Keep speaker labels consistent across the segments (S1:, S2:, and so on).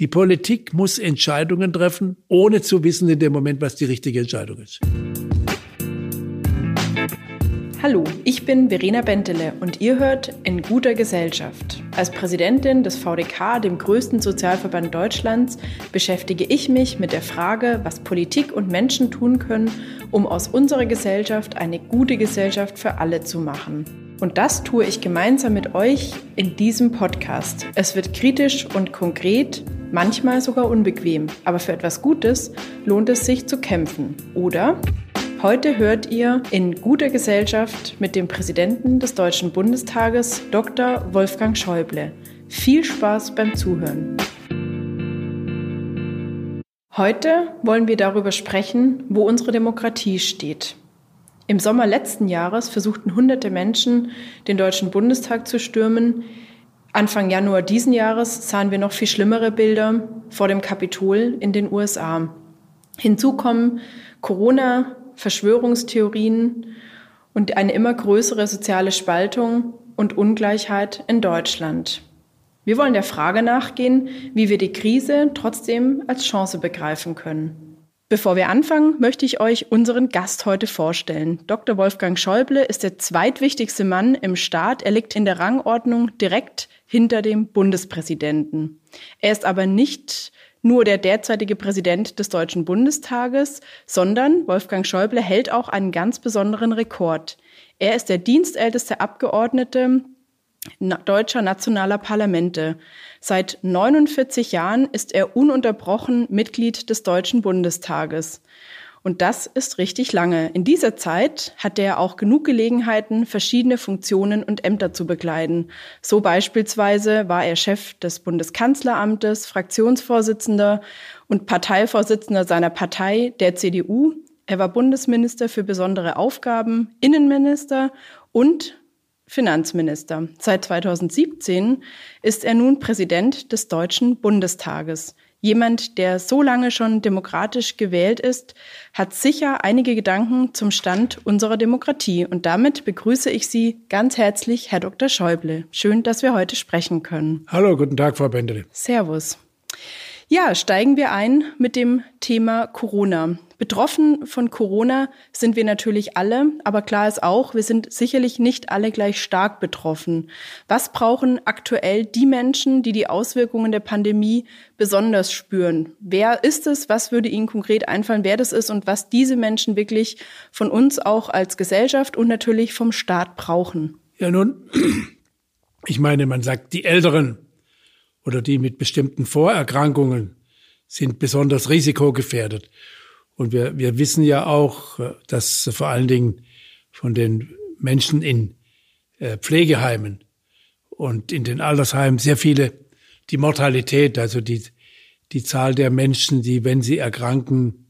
S1: Die Politik muss Entscheidungen treffen, ohne zu wissen in dem Moment, was die richtige Entscheidung ist.
S2: Hallo, ich bin Verena Bentele und ihr hört In guter Gesellschaft. Als Präsidentin des VDK, dem größten Sozialverband Deutschlands, beschäftige ich mich mit der Frage, was Politik und Menschen tun können, um aus unserer Gesellschaft eine gute Gesellschaft für alle zu machen. Und das tue ich gemeinsam mit euch in diesem Podcast. Es wird kritisch und konkret, manchmal sogar unbequem, aber für etwas Gutes lohnt es sich zu kämpfen, oder? Heute hört ihr in guter Gesellschaft mit dem Präsidenten des Deutschen Bundestages, Dr. Wolfgang Schäuble. Viel Spaß beim Zuhören. Heute wollen wir darüber sprechen, wo unsere Demokratie steht. Im Sommer letzten Jahres versuchten hunderte Menschen, den Deutschen Bundestag zu stürmen. Anfang Januar diesen Jahres sahen wir noch viel schlimmere Bilder vor dem Kapitol in den USA. Hinzu kommen Corona, Verschwörungstheorien und eine immer größere soziale Spaltung und Ungleichheit in Deutschland. Wir wollen der Frage nachgehen, wie wir die Krise trotzdem als Chance begreifen können. Bevor wir anfangen, möchte ich euch unseren Gast heute vorstellen. Dr. Wolfgang Schäuble ist der zweitwichtigste Mann im Staat. Er liegt in der Rangordnung direkt hinter dem Bundespräsidenten. Er ist aber nicht nur der derzeitige Präsident des Deutschen Bundestages, sondern Wolfgang Schäuble hält auch einen ganz besonderen Rekord. Er ist der dienstälteste Abgeordnete deutscher nationaler Parlamente. Seit 49 Jahren ist er ununterbrochen Mitglied des Deutschen Bundestages. Und das ist richtig lange. In dieser Zeit hatte er auch genug Gelegenheiten, verschiedene Funktionen und Ämter zu bekleiden. So beispielsweise war er Chef des Bundeskanzleramtes, Fraktionsvorsitzender und Parteivorsitzender seiner Partei, der CDU. Er war Bundesminister für besondere Aufgaben, Innenminister und Finanzminister. Seit 2017 ist er nun Präsident des Deutschen Bundestages. Jemand, der so lange schon demokratisch gewählt ist, hat sicher einige Gedanken zum Stand unserer Demokratie. Und damit begrüße ich Sie ganz herzlich, Herr Dr. Schäuble. Schön, dass wir heute sprechen können.
S1: Hallo, guten Tag, Frau Bendele.
S2: Servus. Ja, steigen wir ein mit dem Thema Corona. Betroffen von Corona sind wir natürlich alle, aber klar ist auch, wir sind sicherlich nicht alle gleich stark betroffen. Was brauchen aktuell die Menschen, die die Auswirkungen der Pandemie besonders spüren? Wer ist es? Was würde Ihnen konkret einfallen, wer das ist und was diese Menschen wirklich von uns auch als Gesellschaft und natürlich vom Staat brauchen?
S1: Ja, nun, ich meine, man sagt, die Älteren oder die mit bestimmten Vorerkrankungen sind besonders risikogefährdet. Und wir, wir wissen ja auch, äh, dass vor allen Dingen von den Menschen in äh, Pflegeheimen und in den Altersheimen sehr viele die Mortalität, also die, die Zahl der Menschen, die, wenn sie erkranken,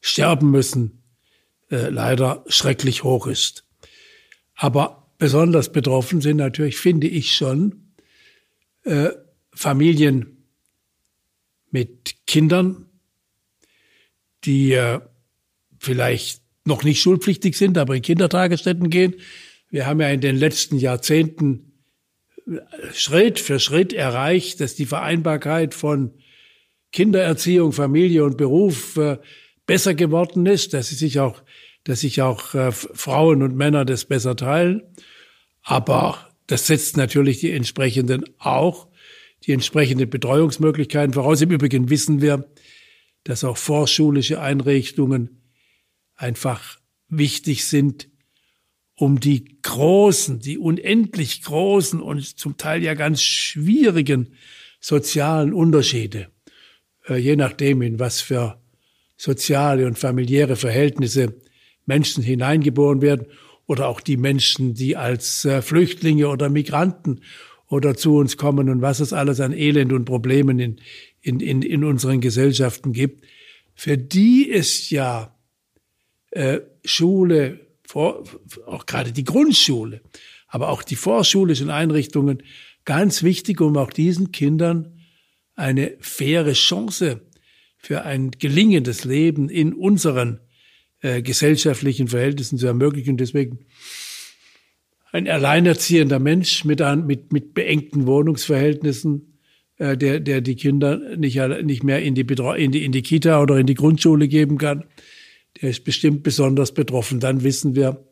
S1: sterben müssen, äh, leider schrecklich hoch ist. Aber besonders betroffen sind natürlich, finde ich schon, äh, Familien mit Kindern, die äh, vielleicht noch nicht schulpflichtig sind, aber in Kindertagesstätten gehen. Wir haben ja in den letzten Jahrzehnten äh, Schritt für Schritt erreicht, dass die Vereinbarkeit von Kindererziehung, Familie und Beruf äh, besser geworden ist, dass sie sich auch, dass sich auch äh, Frauen und Männer das besser teilen. Aber das setzt natürlich die entsprechenden auch die entsprechenden Betreuungsmöglichkeiten voraus. Im Übrigen wissen wir, dass auch vorschulische Einrichtungen einfach wichtig sind, um die großen, die unendlich großen und zum Teil ja ganz schwierigen sozialen Unterschiede, äh, je nachdem, in was für soziale und familiäre Verhältnisse Menschen hineingeboren werden oder auch die Menschen, die als äh, Flüchtlinge oder Migranten oder zu uns kommen und was es alles an Elend und Problemen in, in, in, in unseren Gesellschaften gibt, für die ist ja äh, Schule, vor, auch gerade die Grundschule, aber auch die vorschulischen Einrichtungen ganz wichtig, um auch diesen Kindern eine faire Chance für ein gelingendes Leben in unseren äh, gesellschaftlichen Verhältnissen zu ermöglichen. Deswegen ein alleinerziehender Mensch mit, mit, mit beengten Wohnungsverhältnissen äh, der, der die Kinder nicht, nicht mehr in die, in, die, in die Kita oder in die Grundschule geben kann, der ist bestimmt besonders betroffen. Dann wissen wir,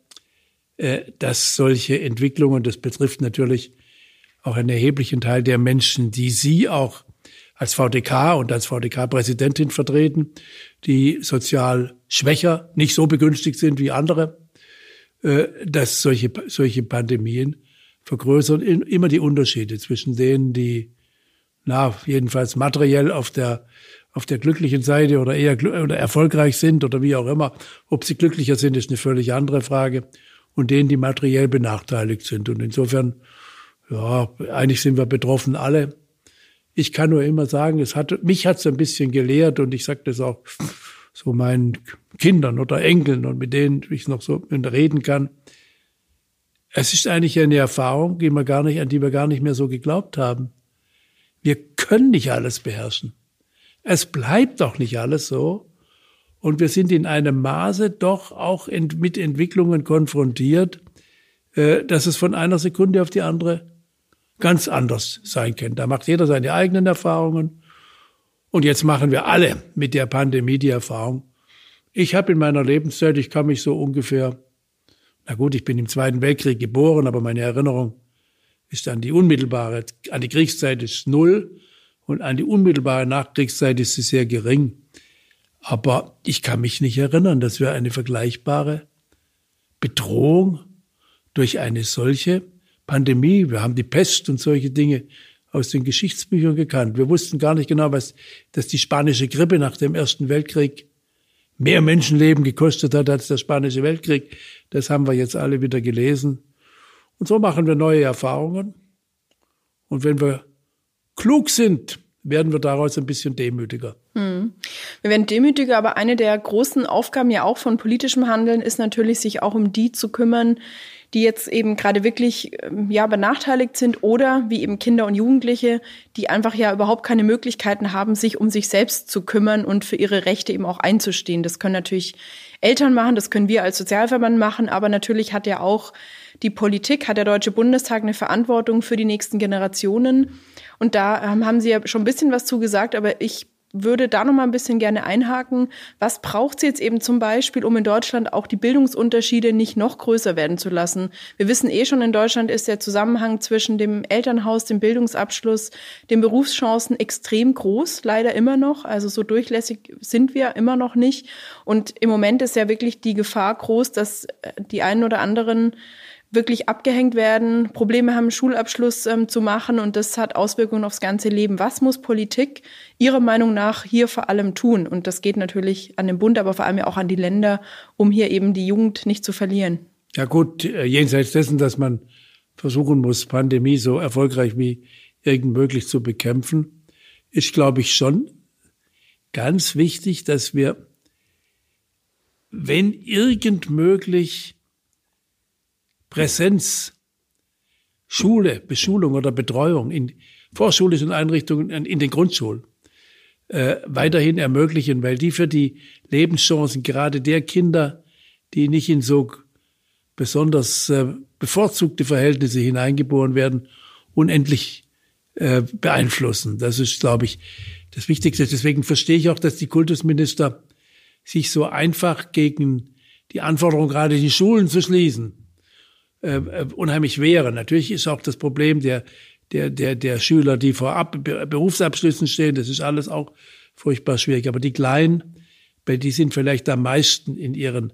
S1: äh, dass solche Entwicklungen, das betrifft natürlich auch einen erheblichen Teil der Menschen, die Sie auch als VDK und als VDK-Präsidentin vertreten, die sozial schwächer, nicht so begünstigt sind wie andere, äh, dass solche, solche Pandemien vergrößern immer die Unterschiede zwischen denen, die, na, jedenfalls materiell auf der, auf der glücklichen Seite oder eher oder erfolgreich sind oder wie auch immer. Ob sie glücklicher sind, ist eine völlig andere Frage. Und denen, die materiell benachteiligt sind. Und insofern, ja, eigentlich sind wir betroffen alle. Ich kann nur immer sagen, es hat, mich hat es ein bisschen gelehrt und ich sage das auch so meinen Kindern oder Enkeln und mit denen ich noch so reden kann. Es ist eigentlich eine Erfahrung, die wir gar nicht, an die wir gar nicht mehr so geglaubt haben. Wir können nicht alles beherrschen. Es bleibt doch nicht alles so. Und wir sind in einem Maße doch auch mit Entwicklungen konfrontiert, äh, dass es von einer Sekunde auf die andere ganz anders sein kann. Da macht jeder seine eigenen Erfahrungen. Und jetzt machen wir alle mit der Pandemie die Erfahrung. Ich habe in meiner Lebenszeit, ich kann mich so ungefähr na gut, ich bin im Zweiten Weltkrieg geboren, aber meine Erinnerung ist an die unmittelbare, an die Kriegszeit ist null und an die unmittelbare Nachkriegszeit ist sie sehr gering. Aber ich kann mich nicht erinnern, dass wir eine vergleichbare Bedrohung durch eine solche Pandemie, wir haben die Pest und solche Dinge aus den Geschichtsbüchern gekannt. Wir wussten gar nicht genau, was, dass die spanische Grippe nach dem Ersten Weltkrieg mehr Menschenleben gekostet hat als der Spanische Weltkrieg. Das haben wir jetzt alle wieder gelesen. Und so machen wir neue Erfahrungen. Und wenn wir klug sind, werden wir daraus ein bisschen demütiger. Hm.
S2: Wir werden demütiger, aber eine der großen Aufgaben ja auch von politischem Handeln ist natürlich, sich auch um die zu kümmern, die jetzt eben gerade wirklich ähm, ja benachteiligt sind oder wie eben Kinder und Jugendliche, die einfach ja überhaupt keine Möglichkeiten haben, sich um sich selbst zu kümmern und für ihre Rechte eben auch einzustehen. Das können natürlich Eltern machen, das können wir als Sozialverband machen, aber natürlich hat ja auch die Politik, hat der Deutsche Bundestag eine Verantwortung für die nächsten Generationen. Und da ähm, haben Sie ja schon ein bisschen was zugesagt, aber ich würde da noch mal ein bisschen gerne einhaken. Was braucht es jetzt eben zum Beispiel, um in Deutschland auch die Bildungsunterschiede nicht noch größer werden zu lassen? Wir wissen eh schon, in Deutschland ist der Zusammenhang zwischen dem Elternhaus, dem Bildungsabschluss, den Berufschancen extrem groß, leider immer noch. Also so durchlässig sind wir immer noch nicht. Und im Moment ist ja wirklich die Gefahr groß, dass äh, die einen oder anderen wirklich abgehängt werden, Probleme haben, Schulabschluss ähm, zu machen und das hat Auswirkungen aufs ganze Leben. Was muss Politik Ihrer Meinung nach hier vor allem tun? Und das geht natürlich an den Bund, aber vor allem ja auch an die Länder, um hier eben die Jugend nicht zu verlieren.
S1: Ja gut, äh, jenseits dessen, dass man versuchen muss, Pandemie so erfolgreich wie irgend möglich zu bekämpfen, ist, glaube ich, schon ganz wichtig, dass wir, wenn irgend möglich, Präsenz, Schule, Beschulung oder Betreuung in vorschulischen Einrichtungen, in den Grundschulen äh, weiterhin ermöglichen, weil die für die Lebenschancen gerade der Kinder, die nicht in so besonders äh, bevorzugte Verhältnisse hineingeboren werden, unendlich äh, beeinflussen. Das ist, glaube ich, das Wichtigste. Deswegen verstehe ich auch, dass die Kultusminister sich so einfach gegen die Anforderung, gerade die Schulen zu schließen, äh, äh, unheimlich wäre. Natürlich ist auch das Problem der, der, der, der Schüler, die vor Ab Berufsabschlüssen stehen, das ist alles auch furchtbar schwierig. Aber die Kleinen, die sind vielleicht am meisten in ihren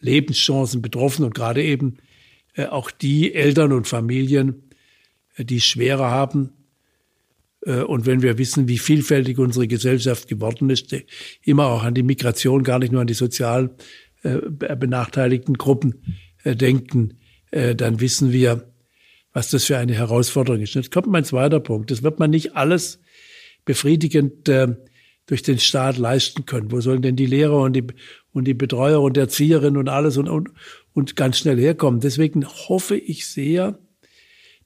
S1: Lebenschancen betroffen und gerade eben äh, auch die Eltern und Familien, äh, die es schwerer haben. Äh, und wenn wir wissen, wie vielfältig unsere Gesellschaft geworden ist, äh, immer auch an die Migration, gar nicht nur an die sozial äh, benachteiligten Gruppen denken, äh, dann wissen wir, was das für eine Herausforderung ist. Jetzt kommt mein zweiter Punkt. Das wird man nicht alles befriedigend äh, durch den Staat leisten können. Wo sollen denn die Lehrer und die, und die Betreuer und Erzieherinnen und alles und, und, und ganz schnell herkommen? Deswegen hoffe ich sehr,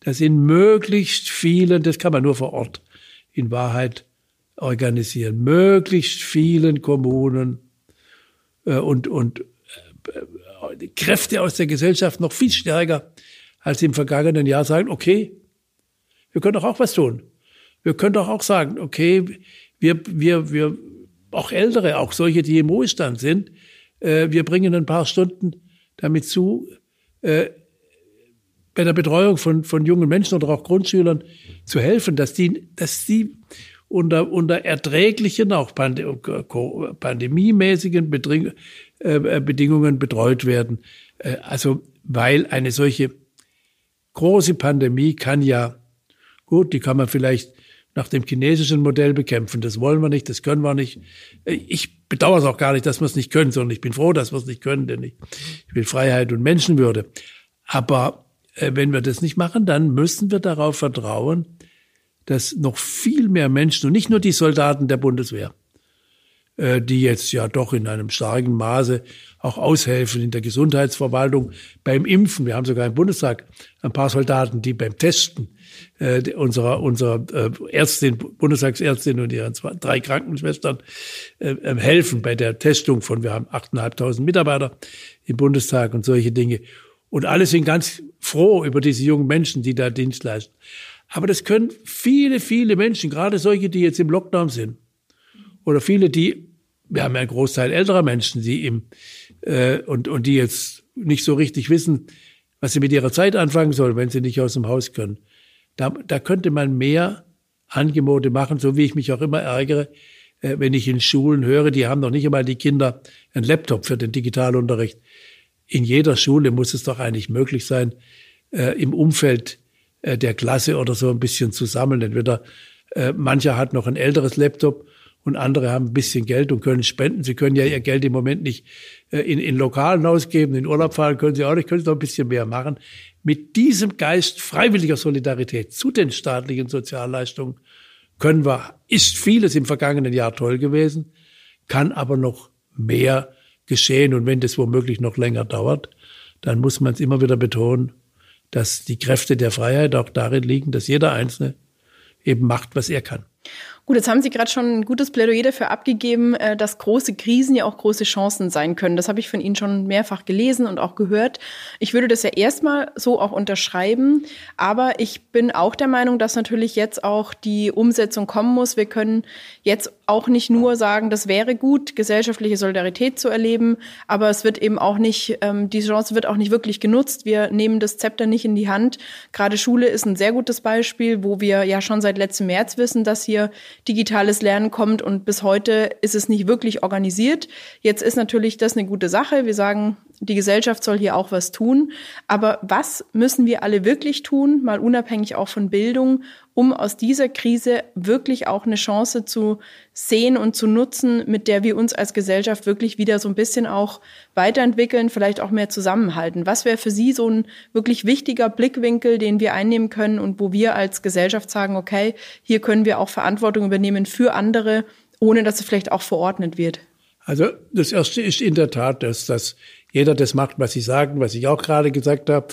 S1: dass in möglichst vielen, das kann man nur vor Ort in Wahrheit organisieren, möglichst vielen Kommunen äh, und, und äh, Kräfte aus der Gesellschaft noch viel stärker als im vergangenen Jahr sagen, okay, wir können doch auch was tun. wir können doch auch sagen, okay, wir, wir, wir, auch Ältere, auch solche, die im Ruhestand sind, äh, wir bringen ein paar Stunden damit zu, äh, bei der Betreuung von, von jungen Menschen oder auch Grundschülern zu helfen, dass die, dass die unter, unter erträglichen, auch pandemiemäßigen Beding äh, Bedingungen betreut werden. Äh, also, weil eine solche große Pandemie kann ja, gut, die kann man vielleicht nach dem chinesischen Modell bekämpfen. Das wollen wir nicht, das können wir nicht. Äh, ich bedauere es auch gar nicht, dass wir es nicht können, sondern ich bin froh, dass wir es nicht können, denn ich, ich will Freiheit und Menschenwürde. Aber äh, wenn wir das nicht machen, dann müssen wir darauf vertrauen, dass noch viel mehr Menschen und nicht nur die Soldaten der Bundeswehr, äh, die jetzt ja doch in einem starken Maße auch aushelfen in der Gesundheitsverwaltung beim Impfen. Wir haben sogar im Bundestag ein paar Soldaten, die beim Testen äh, unserer, unserer äh, Ärztin, Bundestagsärztin und ihren zwei, drei Krankenschwestern äh, äh helfen bei der Testung von, wir haben 8.500 Mitarbeiter im Bundestag und solche Dinge. Und alle sind ganz froh über diese jungen Menschen, die da Dienst leisten. Aber das können viele, viele Menschen, gerade solche, die jetzt im Lockdown sind, oder viele, die, wir haben ja einen Großteil älterer Menschen, die im, äh, und, und die jetzt nicht so richtig wissen, was sie mit ihrer Zeit anfangen sollen, wenn sie nicht aus dem Haus können. Da, da könnte man mehr Angebote machen, so wie ich mich auch immer ärgere, äh, wenn ich in Schulen höre, die haben noch nicht einmal die Kinder einen Laptop für den Digitalunterricht in jeder Schule muss es doch eigentlich möglich sein, äh, im Umfeld äh, der Klasse oder so ein bisschen zu sammeln. Entweder äh, mancher hat noch ein älteres Laptop und andere haben ein bisschen Geld und können spenden. Sie können ja ihr Geld im Moment nicht äh, in, in Lokalen ausgeben, in Urlaub fahren können sie auch nicht, können sie noch ein bisschen mehr machen. Mit diesem Geist freiwilliger Solidarität zu den staatlichen Sozialleistungen können wir, ist vieles im vergangenen Jahr toll gewesen, kann aber noch mehr geschehen. Und wenn das womöglich noch länger dauert, dann muss man es immer wieder betonen, dass die Kräfte der Freiheit auch darin liegen, dass jeder Einzelne eben macht, was er kann.
S2: Gut, jetzt haben Sie gerade schon ein gutes Plädoyer dafür abgegeben, äh, dass große Krisen ja auch große Chancen sein können. Das habe ich von Ihnen schon mehrfach gelesen und auch gehört. Ich würde das ja erstmal so auch unterschreiben, aber ich bin auch der Meinung, dass natürlich jetzt auch die Umsetzung kommen muss. Wir können jetzt auch nicht nur sagen, das wäre gut, gesellschaftliche Solidarität zu erleben, aber es wird eben auch nicht, ähm, die Chance wird auch nicht wirklich genutzt. Wir nehmen das Zepter nicht in die Hand. Gerade Schule ist ein sehr gutes Beispiel, wo wir ja schon seit letztem März wissen, dass hier digitales Lernen kommt und bis heute ist es nicht wirklich organisiert. Jetzt ist natürlich das eine gute Sache. Wir sagen, die Gesellschaft soll hier auch was tun. Aber was müssen wir alle wirklich tun, mal unabhängig auch von Bildung, um aus dieser Krise wirklich auch eine Chance zu sehen und zu nutzen, mit der wir uns als Gesellschaft wirklich wieder so ein bisschen auch weiterentwickeln, vielleicht auch mehr zusammenhalten? Was wäre für Sie so ein wirklich wichtiger Blickwinkel, den wir einnehmen können und wo wir als Gesellschaft sagen, okay, hier können wir auch Verantwortung übernehmen für andere, ohne dass es vielleicht auch verordnet wird?
S1: Also das Erste ist in der Tat, dass, dass jeder das macht, was Sie sagen, was ich auch gerade gesagt habe.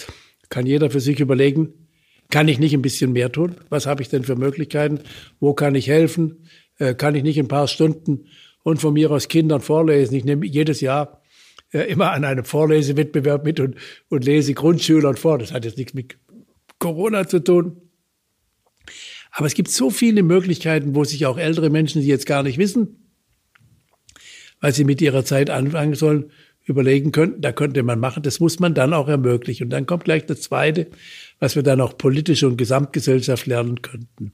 S1: Kann jeder für sich überlegen, kann ich nicht ein bisschen mehr tun? Was habe ich denn für Möglichkeiten? Wo kann ich helfen? Äh, kann ich nicht ein paar Stunden und von mir aus Kindern vorlesen? Ich nehme jedes Jahr äh, immer an einem Vorlesewettbewerb mit und, und lese Grundschülern vor. Das hat jetzt nichts mit Corona zu tun. Aber es gibt so viele Möglichkeiten, wo sich auch ältere Menschen, die jetzt gar nicht wissen, was sie mit ihrer Zeit anfangen sollen, überlegen könnten, da könnte man machen. Das muss man dann auch ermöglichen. Und dann kommt gleich das Zweite, was wir dann auch politisch und Gesamtgesellschaft lernen könnten.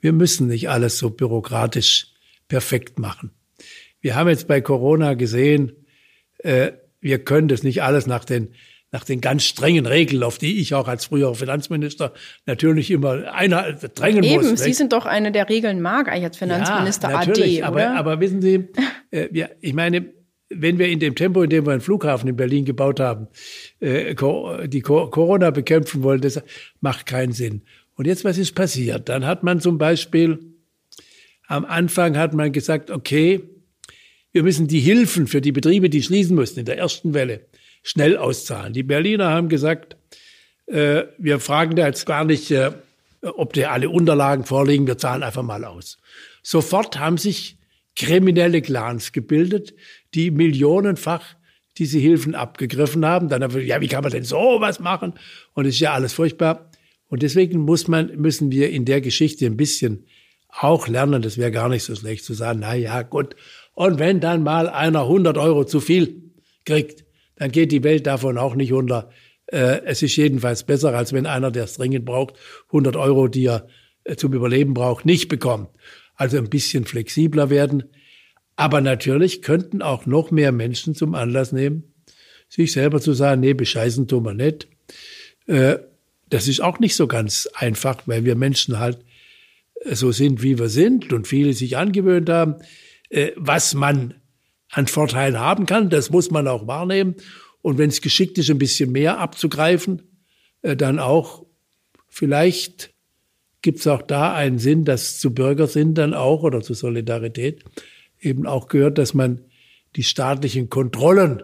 S1: Wir müssen nicht alles so bürokratisch perfekt machen. Wir haben jetzt bei Corona gesehen, äh, wir können das nicht alles nach den nach den ganz strengen Regeln, auf die ich auch als früherer Finanzminister natürlich immer einer drängen
S2: Eben,
S1: muss.
S2: Eben, Sie sind doch eine, der Regeln mag, als Finanzminister ja, natürlich,
S1: AD, aber, aber wissen Sie, äh, ja, ich meine, wenn wir in dem Tempo, in dem wir einen Flughafen in Berlin gebaut haben, äh, die Corona bekämpfen wollen, das macht keinen Sinn. Und jetzt, was ist passiert? Dann hat man zum Beispiel, am Anfang hat man gesagt, okay, wir müssen die Hilfen für die Betriebe, die schließen mussten in der ersten Welle, schnell auszahlen. Die Berliner haben gesagt, äh, wir fragen da jetzt gar nicht, äh, ob dir alle Unterlagen vorliegen, wir zahlen einfach mal aus. Sofort haben sich kriminelle Clans gebildet, die millionenfach diese Hilfen abgegriffen haben. Dann haben wir, ja, wie kann man denn sowas machen? Und es ist ja alles furchtbar. Und deswegen muss man, müssen wir in der Geschichte ein bisschen auch lernen, das wäre gar nicht so schlecht zu sagen, na ja, gut. Und wenn dann mal einer 100 Euro zu viel kriegt, dann geht die Welt davon auch nicht unter. Äh, es ist jedenfalls besser, als wenn einer, der es dringend braucht, 100 Euro, die er äh, zum Überleben braucht, nicht bekommt. Also ein bisschen flexibler werden. Aber natürlich könnten auch noch mehr Menschen zum Anlass nehmen, sich selber zu sagen, nee, bescheißen tun wir nicht. Äh, das ist auch nicht so ganz einfach, weil wir Menschen halt so sind, wie wir sind und viele sich angewöhnt haben, was man an Vorteilen haben kann. Das muss man auch wahrnehmen. Und wenn es geschickt ist, ein bisschen mehr abzugreifen, äh, dann auch vielleicht gibt es auch da einen Sinn, dass zu Bürgersinn dann auch oder zu Solidarität eben auch gehört, dass man die staatlichen Kontrollen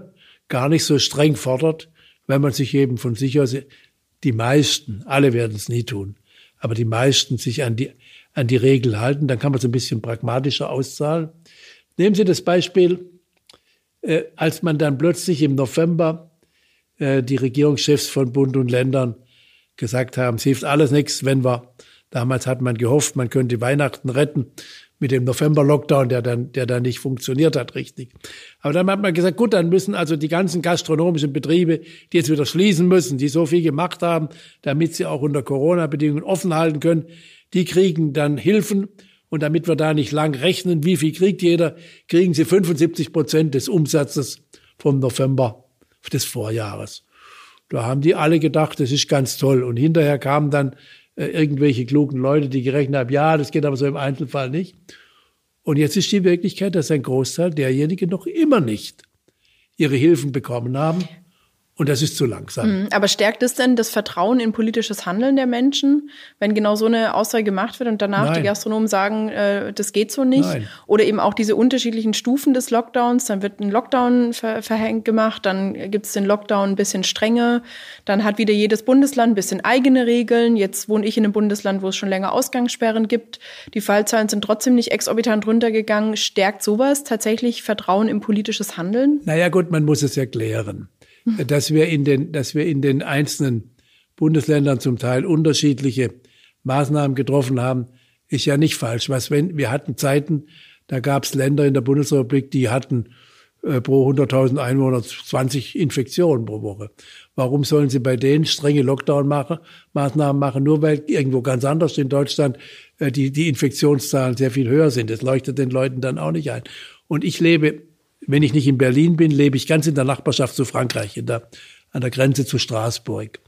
S1: gar nicht so streng fordert, wenn man sich eben von sich aus, die meisten, alle werden es nie tun, aber die meisten sich an die, an die Regel halten, dann kann man es ein bisschen pragmatischer auszahlen. Nehmen Sie das Beispiel äh, als man dann plötzlich im November äh, die Regierungschefs von Bund und Ländern gesagt haben, es hilft alles nichts, wenn wir, damals hat man gehofft, man könnte Weihnachten retten mit dem November-Lockdown, der dann, der dann nicht funktioniert hat, richtig. Aber dann hat man gesagt, gut, dann müssen also die ganzen gastronomischen Betriebe, die jetzt wieder schließen müssen, die so viel gemacht haben, damit sie auch unter Corona-Bedingungen offen halten können, die kriegen dann Hilfen. Und damit wir da nicht lang rechnen, wie viel kriegt jeder, kriegen sie 75 Prozent des Umsatzes vom November des Vorjahres. Da haben die alle gedacht, das ist ganz toll. Und hinterher kamen dann äh, irgendwelche klugen Leute, die gerechnet haben, ja, das geht aber so im Einzelfall nicht. Und jetzt ist die Wirklichkeit, dass ein Großteil derjenigen noch immer nicht ihre Hilfen bekommen haben. Und das ist zu langsam.
S2: Mhm. Aber stärkt es denn das Vertrauen in politisches Handeln der Menschen, wenn genau so eine Aussage gemacht wird und danach Nein. die Gastronomen sagen, äh, das geht so nicht? Nein. Oder eben auch diese unterschiedlichen Stufen des Lockdowns. Dann wird ein Lockdown ver verhängt gemacht, dann gibt es den Lockdown ein bisschen strenger. Dann hat wieder jedes Bundesland ein bisschen eigene Regeln. Jetzt wohne ich in einem Bundesland, wo es schon länger Ausgangssperren gibt. Die Fallzahlen sind trotzdem nicht exorbitant runtergegangen. Stärkt sowas tatsächlich Vertrauen in politisches Handeln?
S1: Naja gut, man muss es erklären dass wir in den, dass wir in den einzelnen Bundesländern zum Teil unterschiedliche Maßnahmen getroffen haben, ist ja nicht falsch. Was wenn wir hatten Zeiten, da gab es Länder in der Bundesrepublik, die hatten äh, pro 100.000 Einwohner 20 Infektionen pro Woche. Warum sollen sie bei denen strenge Lockdown-Maßnahmen machen, nur weil irgendwo ganz anders in Deutschland äh, die, die Infektionszahlen sehr viel höher sind? Das leuchtet den Leuten dann auch nicht ein. Und ich lebe wenn ich nicht in Berlin bin, lebe ich ganz in der Nachbarschaft zu Frankreich, in der, an der Grenze zu Straßburg.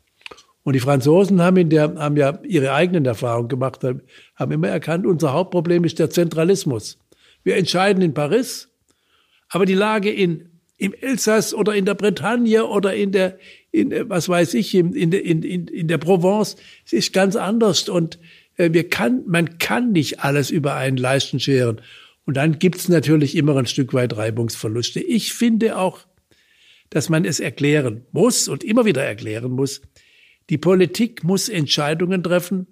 S1: Und die Franzosen haben, in der, haben ja ihre eigenen Erfahrungen gemacht, haben immer erkannt, unser Hauptproblem ist der Zentralismus. Wir entscheiden in Paris, aber die Lage in, im Elsass oder in der Bretagne oder in der, in, was weiß ich, in, in, in, in der Provence, es ist ganz anders und äh, wir kann, man kann nicht alles über einen Leisten scheren. Und dann gibt's natürlich immer ein Stück weit Reibungsverluste. Ich finde auch, dass man es erklären muss und immer wieder erklären muss. Die Politik muss Entscheidungen treffen,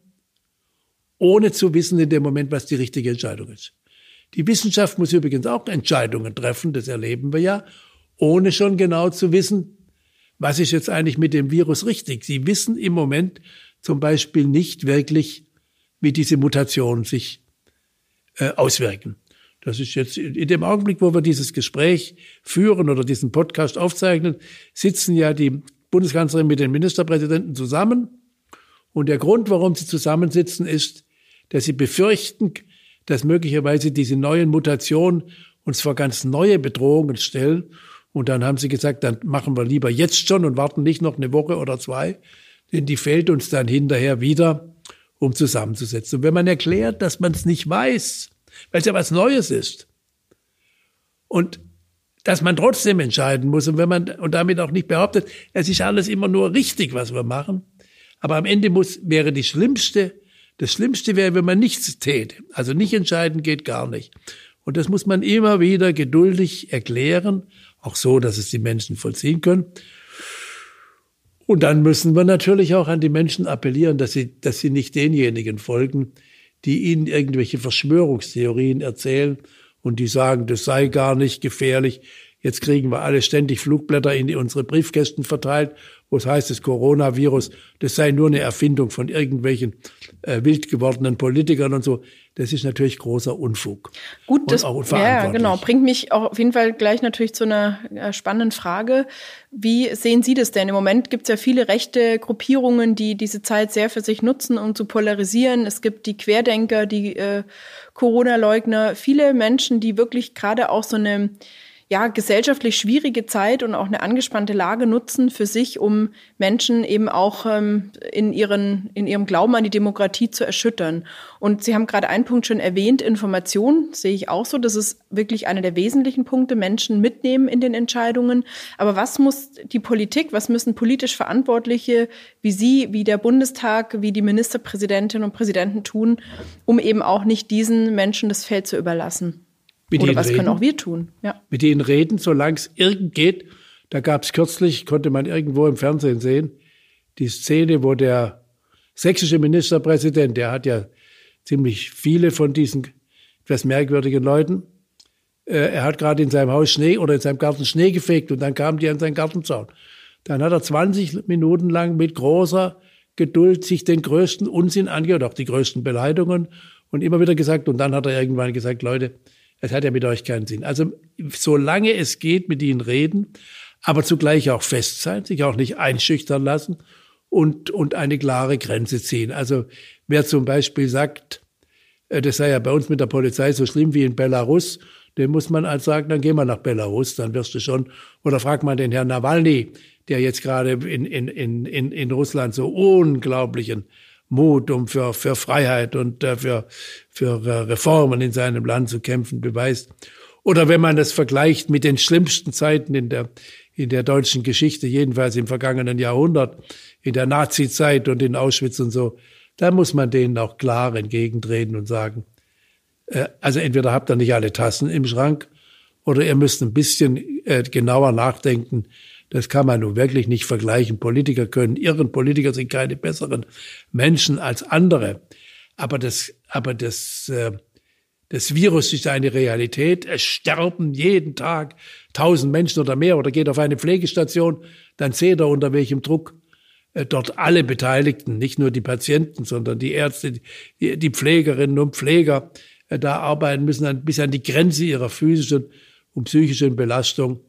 S1: ohne zu wissen in dem Moment, was die richtige Entscheidung ist. Die Wissenschaft muss übrigens auch Entscheidungen treffen, das erleben wir ja, ohne schon genau zu wissen, was ist jetzt eigentlich mit dem Virus richtig. Sie wissen im Moment zum Beispiel nicht wirklich, wie diese Mutationen sich äh, auswirken. Das ist jetzt in dem Augenblick, wo wir dieses Gespräch führen oder diesen Podcast aufzeichnen, sitzen ja die Bundeskanzlerin mit den Ministerpräsidenten zusammen. Und der Grund, warum sie zusammensitzen, ist, dass sie befürchten, dass möglicherweise diese neuen Mutationen uns vor ganz neue Bedrohungen stellen. Und dann haben sie gesagt, dann machen wir lieber jetzt schon und warten nicht noch eine Woche oder zwei, denn die fällt uns dann hinterher wieder, um zusammenzusetzen. Und wenn man erklärt, dass man es nicht weiß, weil es ja was Neues ist. Und dass man trotzdem entscheiden muss und wenn man und damit auch nicht behauptet, es ist alles immer nur richtig, was wir machen. Aber am Ende muss wäre die schlimmste, das Schlimmste wäre, wenn man nichts täte. Also nicht entscheiden geht gar nicht. Und das muss man immer wieder geduldig erklären, auch so, dass es die Menschen vollziehen können. Und dann müssen wir natürlich auch an die Menschen appellieren, dass sie, dass sie nicht denjenigen folgen, die ihnen irgendwelche Verschwörungstheorien erzählen und die sagen, das sei gar nicht gefährlich. Jetzt kriegen wir alle ständig Flugblätter in unsere Briefkästen verteilt, wo es heißt, das Coronavirus, das sei nur eine Erfindung von irgendwelchen äh, wild gewordenen Politikern und so. Das ist natürlich großer Unfug.
S2: Gut, das ja, genau, bringt mich auch auf jeden Fall gleich natürlich zu einer äh, spannenden Frage. Wie sehen Sie das denn? Im Moment gibt es ja viele rechte Gruppierungen, die diese Zeit sehr für sich nutzen, um zu polarisieren. Es gibt die Querdenker, die äh, Corona-Leugner, viele Menschen, die wirklich gerade auch so eine ja, gesellschaftlich schwierige Zeit und auch eine angespannte Lage nutzen für sich, um Menschen eben auch ähm, in, ihren, in ihrem Glauben an die Demokratie zu erschüttern. Und Sie haben gerade einen Punkt schon erwähnt, Information sehe ich auch so. Das ist wirklich einer der wesentlichen Punkte, Menschen mitnehmen in den Entscheidungen. Aber was muss die Politik, was müssen politisch Verantwortliche wie Sie, wie der Bundestag, wie die Ministerpräsidentinnen und Präsidenten tun, um eben auch nicht diesen Menschen das Feld zu überlassen?
S1: Mit
S2: Oder was reden, können auch wir tun?
S1: Ja. Mit denen reden, solange es irgend geht. Da gab es kürzlich, konnte man irgendwo im Fernsehen sehen, die Szene, wo der sächsische Ministerpräsident, der hat ja ziemlich viele von diesen etwas merkwürdigen Leuten, äh, er hat gerade in seinem Haus Schnee oder in seinem Garten Schnee gefegt und dann kamen die an seinen Gartenzaun. Dann hat er 20 Minuten lang mit großer Geduld sich den größten Unsinn angehört, auch die größten Beleidigungen und immer wieder gesagt. Und dann hat er irgendwann gesagt, Leute, es hat ja mit euch keinen Sinn. Also solange es geht, mit ihnen reden, aber zugleich auch fest sein, sich auch nicht einschüchtern lassen und, und eine klare Grenze ziehen. Also wer zum Beispiel sagt, äh, das sei ja bei uns mit der Polizei so schlimm wie in Belarus, dem muss man als sagen, dann geh mal nach Belarus, dann wirst du schon. Oder frag mal den Herrn Nawalny, der jetzt gerade in, in, in, in Russland so unglaublichen Mut, um für, für Freiheit und äh, für, für äh, Reformen in seinem Land zu kämpfen, beweist. Oder wenn man das vergleicht mit den schlimmsten Zeiten in der, in der deutschen Geschichte, jedenfalls im vergangenen Jahrhundert, in der Nazi-Zeit und in Auschwitz und so, da muss man denen auch klar entgegentreten und sagen, äh, also entweder habt ihr nicht alle Tassen im Schrank oder ihr müsst ein bisschen äh, genauer nachdenken, das kann man nun wirklich nicht vergleichen. Politiker können irren. Politiker sind keine besseren Menschen als andere. Aber das, aber das, äh, das Virus ist eine Realität. Es sterben jeden Tag tausend Menschen oder mehr oder geht auf eine Pflegestation. Dann seht ihr, unter welchem Druck äh, dort alle Beteiligten, nicht nur die Patienten, sondern die Ärzte, die, Pflegerinnen und Pfleger äh, da arbeiten müssen bis an die Grenze ihrer physischen und psychischen Belastung.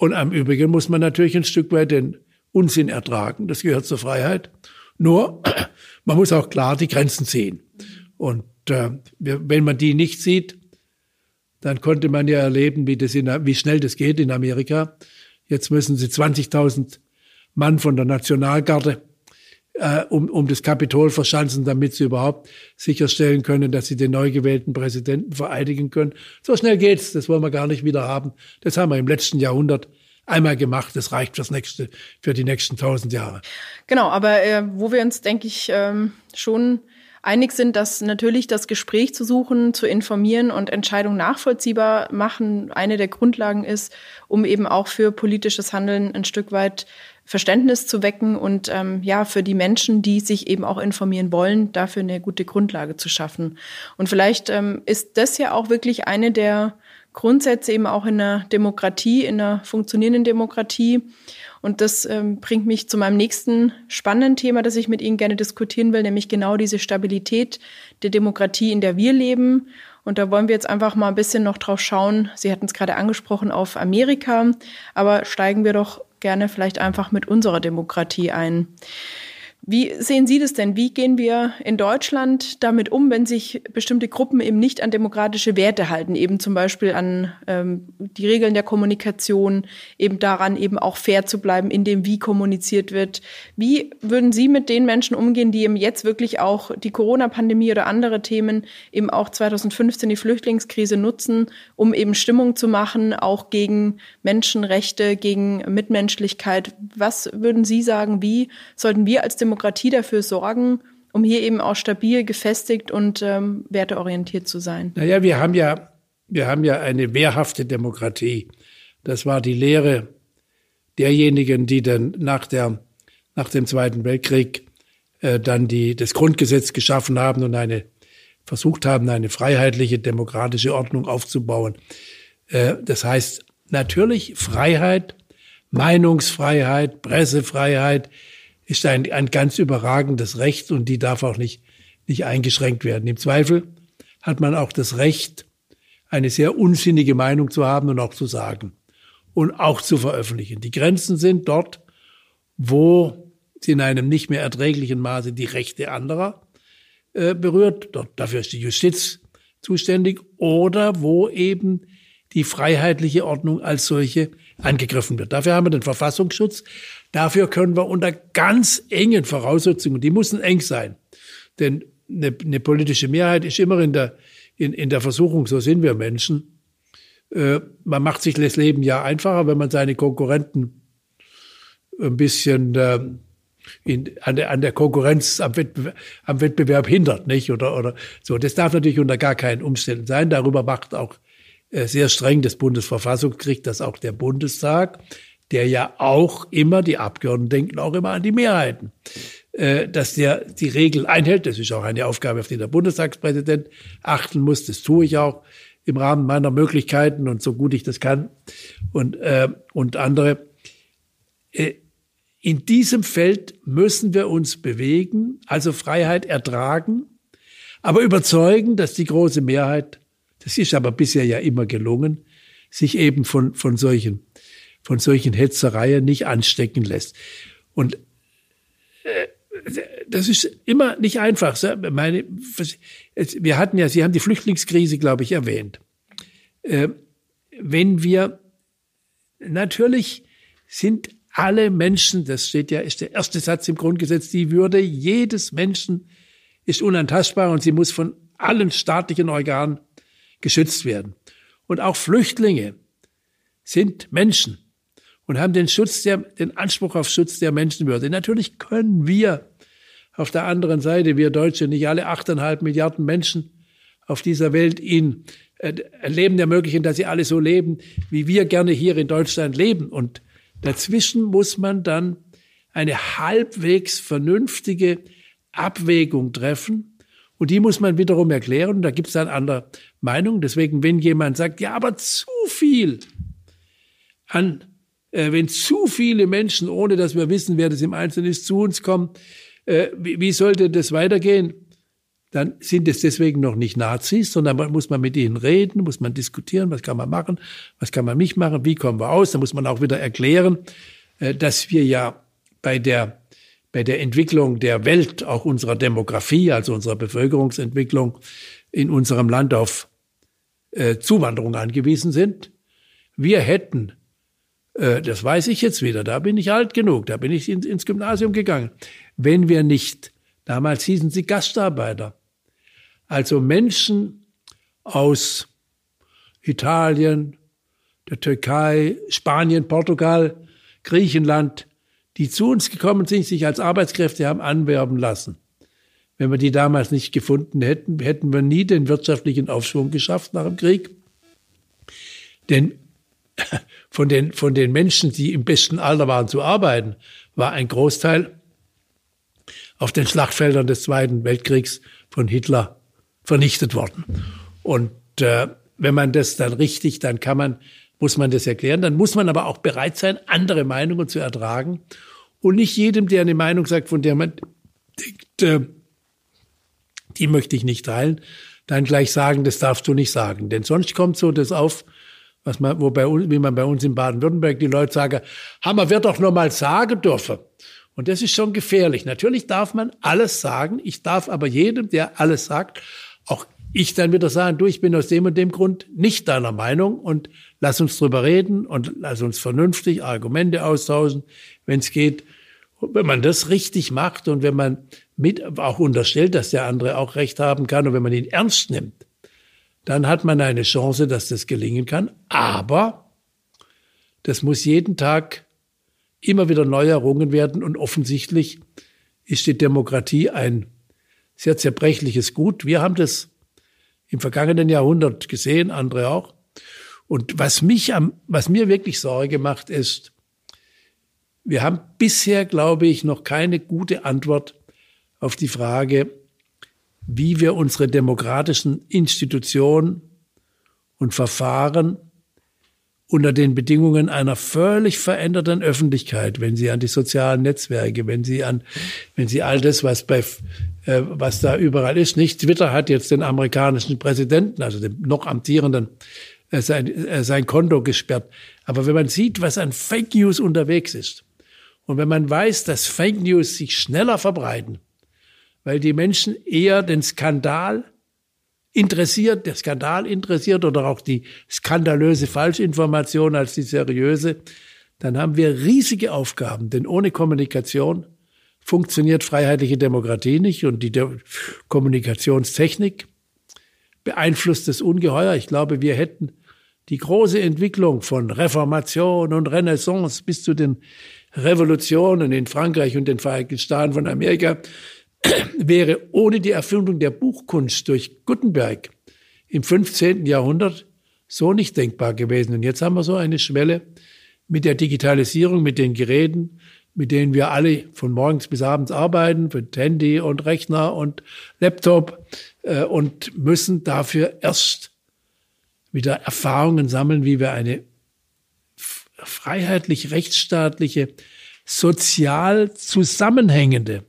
S1: Und am Übrigen muss man natürlich ein Stück weit den Unsinn ertragen. Das gehört zur Freiheit. Nur, man muss auch klar die Grenzen ziehen. Und äh, wenn man die nicht sieht, dann konnte man ja erleben, wie, das in, wie schnell das geht in Amerika. Jetzt müssen sie 20.000 Mann von der Nationalgarde äh, um, um das Kapitol verschanzen, damit sie überhaupt sicherstellen können, dass sie den neu gewählten Präsidenten vereidigen können. So schnell geht's, das wollen wir gar nicht wieder haben. Das haben wir im letzten Jahrhundert einmal gemacht. Das reicht fürs nächste, für die nächsten tausend Jahre.
S2: Genau, aber äh, wo wir uns, denke ich, ähm, schon einig sind, dass natürlich das Gespräch zu suchen, zu informieren und Entscheidungen nachvollziehbar machen eine der Grundlagen ist, um eben auch für politisches Handeln ein Stück weit Verständnis zu wecken und ähm, ja, für die Menschen, die sich eben auch informieren wollen, dafür eine gute Grundlage zu schaffen. Und vielleicht ähm, ist das ja auch wirklich eine der Grundsätze eben auch in der Demokratie, in einer funktionierenden Demokratie. Und das ähm, bringt mich zu meinem nächsten spannenden Thema, das ich mit Ihnen gerne diskutieren will, nämlich genau diese Stabilität der Demokratie, in der wir leben. Und da wollen wir jetzt einfach mal ein bisschen noch drauf schauen. Sie hatten es gerade angesprochen auf Amerika, aber steigen wir doch gerne vielleicht einfach mit unserer Demokratie ein. Wie sehen Sie das denn? Wie gehen wir in Deutschland damit um, wenn sich bestimmte Gruppen eben nicht an demokratische Werte halten, eben zum Beispiel an ähm, die Regeln der Kommunikation, eben daran eben auch fair zu bleiben in dem, wie kommuniziert wird? Wie würden Sie mit den Menschen umgehen, die eben jetzt wirklich auch die Corona-Pandemie oder andere Themen, eben auch 2015 die Flüchtlingskrise nutzen, um eben Stimmung zu machen, auch gegen Menschenrechte, gegen Mitmenschlichkeit? Was würden Sie sagen, wie sollten wir als Demokratie Demokratie dafür sorgen, um hier eben auch stabil, gefestigt und ähm, werteorientiert zu sein?
S1: Naja, wir haben ja, wir haben ja eine wehrhafte Demokratie. Das war die Lehre derjenigen, die dann nach der, nach dem Zweiten Weltkrieg äh, dann die, das Grundgesetz geschaffen haben und eine, versucht haben, eine freiheitliche demokratische Ordnung aufzubauen. Äh, das heißt, natürlich Freiheit Meinungsfreiheit, Pressefreiheit ist ein, ein ganz überragendes Recht und die darf auch nicht, nicht eingeschränkt werden. Im Zweifel hat man auch das Recht, eine sehr unsinnige Meinung zu haben und auch zu sagen und auch zu veröffentlichen. Die Grenzen sind dort, wo sie in einem nicht mehr erträglichen Maße die Rechte anderer äh, berührt. Dort, dafür ist die Justiz zuständig oder wo eben die freiheitliche Ordnung als solche angegriffen wird. Dafür haben wir den Verfassungsschutz. Dafür können wir unter ganz engen Voraussetzungen, die müssen eng sein, denn eine, eine politische Mehrheit ist immer in der, in, in der Versuchung, so sind wir Menschen. Äh, man macht sich das Leben ja einfacher, wenn man seine Konkurrenten ein bisschen äh, in, an, der, an der Konkurrenz am Wettbewerb, am Wettbewerb hindert, nicht? Oder, oder so. Das darf natürlich unter gar keinen Umständen sein. Darüber macht auch äh, sehr streng das Bundesverfassungsgericht, dass auch der Bundestag, der ja auch immer, die Abgeordneten denken auch immer an die Mehrheiten, äh, dass der die Regeln einhält. Das ist auch eine Aufgabe, auf die der Bundestagspräsident achten muss. Das tue ich auch im Rahmen meiner Möglichkeiten und so gut ich das kann und, äh, und andere. Äh, in diesem Feld müssen wir uns bewegen, also Freiheit ertragen, aber überzeugen, dass die große Mehrheit, das ist aber bisher ja immer gelungen, sich eben von, von solchen, von solchen Hetzereien nicht anstecken lässt. Und äh, das ist immer nicht einfach. Meine, wir hatten ja, Sie haben die Flüchtlingskrise, glaube ich, erwähnt. Äh, wenn wir natürlich sind alle Menschen, das steht ja, ist der erste Satz im Grundgesetz, die Würde jedes Menschen ist unantastbar und sie muss von allen staatlichen Organen geschützt werden. Und auch Flüchtlinge sind Menschen und haben den Schutz der, den Anspruch auf Schutz der Menschenwürde. Natürlich können wir auf der anderen Seite, wir Deutsche, nicht alle achteinhalb Milliarden Menschen auf dieser Welt in äh, Leben ermöglichen, dass sie alle so leben, wie wir gerne hier in Deutschland leben. Und Dazwischen muss man dann eine halbwegs vernünftige Abwägung treffen. Und die muss man wiederum erklären. Und da gibt es dann andere Meinungen. Deswegen, wenn jemand sagt, ja, aber zu viel an, äh, wenn zu viele Menschen, ohne dass wir wissen, wer das im Einzelnen ist, zu uns kommen, äh, wie, wie sollte das weitergehen? dann sind es deswegen noch nicht Nazis, sondern muss man mit ihnen reden, muss man diskutieren, was kann man machen, was kann man nicht machen, wie kommen wir aus. Da muss man auch wieder erklären, äh, dass wir ja bei der, bei der Entwicklung der Welt, auch unserer Demografie, also unserer Bevölkerungsentwicklung in unserem Land auf äh, Zuwanderung angewiesen sind. Wir hätten, äh, das weiß ich jetzt wieder, da bin ich alt genug, da bin ich ins Gymnasium gegangen, wenn wir nicht Damals hießen sie Gastarbeiter. Also Menschen aus Italien, der Türkei, Spanien, Portugal, Griechenland, die zu uns gekommen sind, sich als Arbeitskräfte haben anwerben lassen. Wenn wir die damals nicht gefunden hätten, hätten wir nie den wirtschaftlichen Aufschwung geschafft nach dem Krieg. Denn von den, von den Menschen, die im besten Alter waren zu arbeiten, war ein Großteil auf den Schlachtfeldern des Zweiten Weltkriegs von Hitler vernichtet worden. Und äh, wenn man das dann richtig, dann kann man, muss man das erklären. Dann muss man aber auch bereit sein, andere Meinungen zu ertragen und nicht jedem, der eine Meinung sagt, von der man denkt, äh, die möchte ich nicht teilen, dann gleich sagen, das darfst du nicht sagen. Denn sonst kommt so das auf, was man, wo bei uns, wie man bei uns in Baden-Württemberg die Leute sagen, Hammer wird doch nur mal sagen dürfen. Und das ist schon gefährlich. Natürlich darf man alles sagen. Ich darf aber jedem, der alles sagt, auch ich dann wieder sagen, du, ich bin aus dem und dem Grund nicht deiner Meinung und lass uns drüber reden und lass uns vernünftig Argumente austauschen, wenn es geht. Wenn man das richtig macht und wenn man mit auch unterstellt, dass der andere auch recht haben kann und wenn man ihn ernst nimmt, dann hat man eine Chance, dass das gelingen kann. Aber das muss jeden Tag immer wieder neu errungen werden und offensichtlich ist die Demokratie ein sehr zerbrechliches Gut. Wir haben das im vergangenen Jahrhundert gesehen, andere auch. Und was mich am, was mir wirklich Sorge macht, ist, wir haben bisher, glaube ich, noch keine gute Antwort auf die Frage, wie wir unsere demokratischen Institutionen und Verfahren unter den Bedingungen einer völlig veränderten Öffentlichkeit, wenn Sie an die sozialen Netzwerke, wenn Sie an, wenn Sie all das, was bei, äh, was da überall ist, nicht Twitter hat jetzt den amerikanischen Präsidenten, also dem noch amtierenden, äh, sein, äh, sein Konto gesperrt. Aber wenn man sieht, was an Fake News unterwegs ist, und wenn man weiß, dass Fake News sich schneller verbreiten, weil die Menschen eher den Skandal interessiert, der Skandal interessiert oder auch die skandalöse Falschinformation als die seriöse, dann haben wir riesige Aufgaben, denn ohne Kommunikation funktioniert freiheitliche Demokratie nicht und die De Kommunikationstechnik beeinflusst es ungeheuer. Ich glaube, wir hätten die große Entwicklung von Reformation und Renaissance bis zu den Revolutionen in Frankreich und den Vereinigten Staaten von Amerika wäre ohne die Erfindung der Buchkunst durch Gutenberg im 15. Jahrhundert so nicht denkbar gewesen. Und jetzt haben wir so eine Schwelle mit der Digitalisierung, mit den Geräten, mit denen wir alle von morgens bis abends arbeiten, mit Handy und Rechner und Laptop äh, und müssen dafür erst wieder Erfahrungen sammeln, wie wir eine freiheitlich rechtsstaatliche, sozial zusammenhängende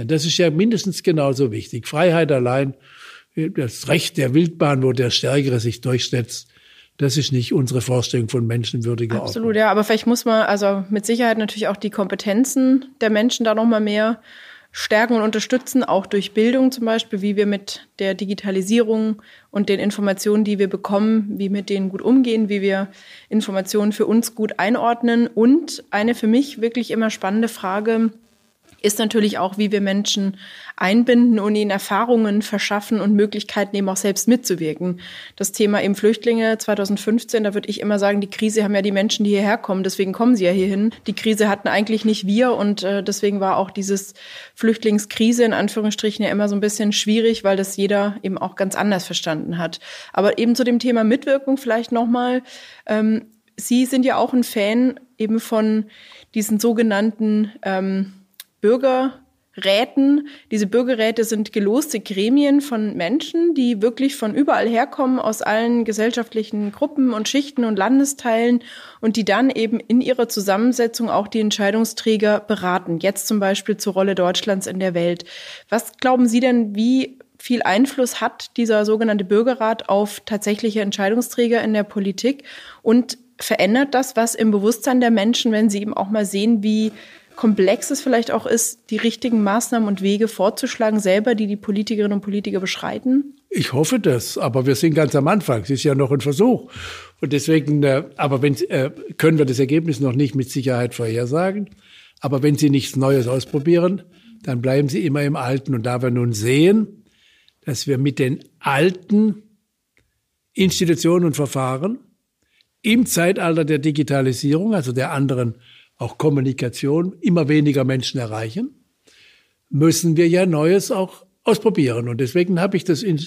S1: denn das ist ja mindestens genauso wichtig. Freiheit allein, das Recht der Wildbahn, wo der Stärkere sich durchsetzt, das ist nicht unsere Vorstellung von menschenwürdiger
S2: Absolut, Ordnung. ja. Aber vielleicht muss man also mit Sicherheit natürlich auch die Kompetenzen der Menschen da nochmal mehr stärken und unterstützen, auch durch Bildung zum Beispiel, wie wir mit der Digitalisierung und den Informationen, die wir bekommen, wie mit denen gut umgehen, wie wir Informationen für uns gut einordnen. Und eine für mich wirklich immer spannende Frage, ist natürlich auch, wie wir Menschen einbinden und ihnen Erfahrungen verschaffen und Möglichkeiten eben auch selbst mitzuwirken. Das Thema eben Flüchtlinge 2015, da würde ich immer sagen, die Krise haben ja die Menschen, die hierher kommen, deswegen kommen sie ja hierhin. Die Krise hatten eigentlich nicht wir und äh, deswegen war auch dieses Flüchtlingskrise in Anführungsstrichen ja immer so ein bisschen schwierig, weil das jeder eben auch ganz anders verstanden hat. Aber eben zu dem Thema Mitwirkung vielleicht nochmal. Ähm, Sie sind ja auch ein Fan eben von diesen sogenannten ähm, Bürgerräten. Diese Bürgerräte sind geloste Gremien von Menschen, die wirklich von überall herkommen, aus allen gesellschaftlichen Gruppen und Schichten und Landesteilen und die dann eben in ihrer Zusammensetzung auch die Entscheidungsträger beraten. Jetzt zum Beispiel zur Rolle Deutschlands in der Welt. Was glauben Sie denn, wie viel Einfluss hat dieser sogenannte Bürgerrat auf tatsächliche Entscheidungsträger in der Politik und verändert das was im Bewusstsein der Menschen, wenn sie eben auch mal sehen, wie komplex es vielleicht auch ist, die richtigen Maßnahmen und Wege vorzuschlagen, selber, die die Politikerinnen und Politiker beschreiten?
S1: Ich hoffe das, aber wir sind ganz am Anfang. Es ist ja noch ein Versuch. Und deswegen, äh, aber wenn, äh, können wir das Ergebnis noch nicht mit Sicherheit vorhersagen. Aber wenn Sie nichts Neues ausprobieren, dann bleiben Sie immer im Alten. Und da wir nun sehen, dass wir mit den alten Institutionen und Verfahren im Zeitalter der Digitalisierung, also der anderen auch Kommunikation immer weniger Menschen erreichen, müssen wir ja Neues auch ausprobieren. Und deswegen habe ich das, in,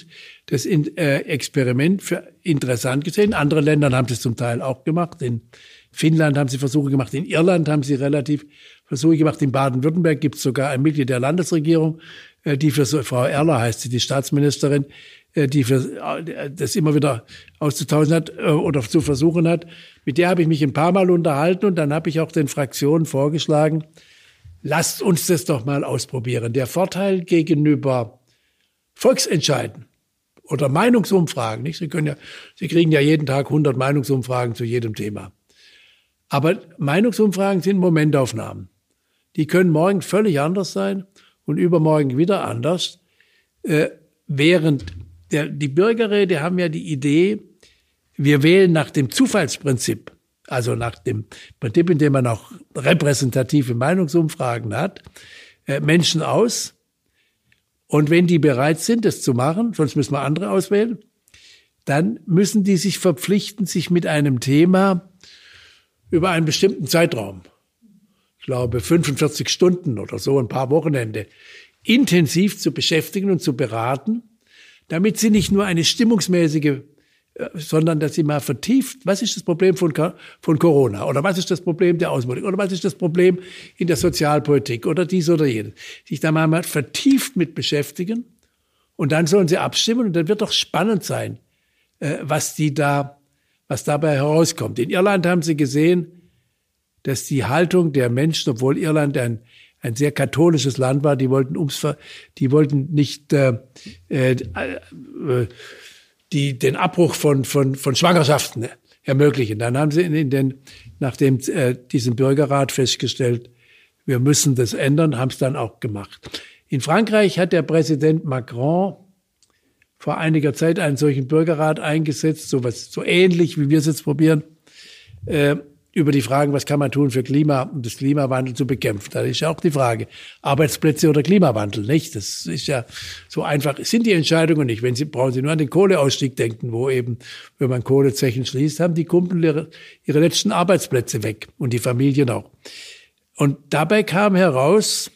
S1: das in, äh, Experiment für interessant gesehen. In anderen Ländern haben es zum Teil auch gemacht. In Finnland haben sie Versuche gemacht. In Irland haben sie relativ Versuche gemacht. In Baden-Württemberg gibt es sogar ein Mitglied der Landesregierung, äh, die für so, Frau Erler heißt sie, die Staatsministerin, die für äh, das immer wieder auszutauschen hat äh, oder zu versuchen hat. Mit der habe ich mich ein paar Mal unterhalten und dann habe ich auch den Fraktionen vorgeschlagen, lasst uns das doch mal ausprobieren. Der Vorteil gegenüber Volksentscheiden oder Meinungsumfragen, nicht? Sie können ja, Sie kriegen ja jeden Tag 100 Meinungsumfragen zu jedem Thema. Aber Meinungsumfragen sind Momentaufnahmen. Die können morgen völlig anders sein und übermorgen wieder anders. Äh, während der, die Bürgerräte haben ja die Idee, wir wählen nach dem Zufallsprinzip, also nach dem Prinzip, in dem man auch repräsentative Meinungsumfragen hat, äh, Menschen aus. Und wenn die bereit sind, das zu machen, sonst müssen wir andere auswählen, dann müssen die sich verpflichten, sich mit einem Thema über einen bestimmten Zeitraum, ich glaube 45 Stunden oder so, ein paar Wochenende, intensiv zu beschäftigen und zu beraten damit sie nicht nur eine stimmungsmäßige, äh, sondern dass sie mal vertieft, was ist das Problem von, von Corona oder was ist das Problem der Ausbildung oder was ist das Problem in der Sozialpolitik oder dies oder jenes. Sich da mal vertieft mit beschäftigen und dann sollen sie abstimmen und dann wird doch spannend sein, äh, was die da, was dabei herauskommt. In Irland haben sie gesehen, dass die Haltung der Menschen, obwohl Irland ein, ein sehr katholisches Land war, die wollten ums, die wollten nicht äh, äh, die, den Abbruch von, von, von Schwangerschaften ermöglichen. Dann haben sie in, in den, nachdem äh, diesem Bürgerrat festgestellt, wir müssen das ändern, haben es dann auch gemacht. In Frankreich hat der Präsident Macron vor einiger Zeit einen solchen Bürgerrat eingesetzt, so was so ähnlich wie wir es jetzt probieren, äh, über die Fragen, was kann man tun für Klima und das Klimawandel zu bekämpfen. Da ist ja auch die Frage, Arbeitsplätze oder Klimawandel, nicht? Das ist ja so einfach, sind die Entscheidungen nicht. Wenn Sie, brauchen Sie nur an den Kohleausstieg denken, wo eben, wenn man Kohlezechen schließt, haben die Kumpel ihre, ihre letzten Arbeitsplätze weg und die Familien auch. Und dabei kam heraus,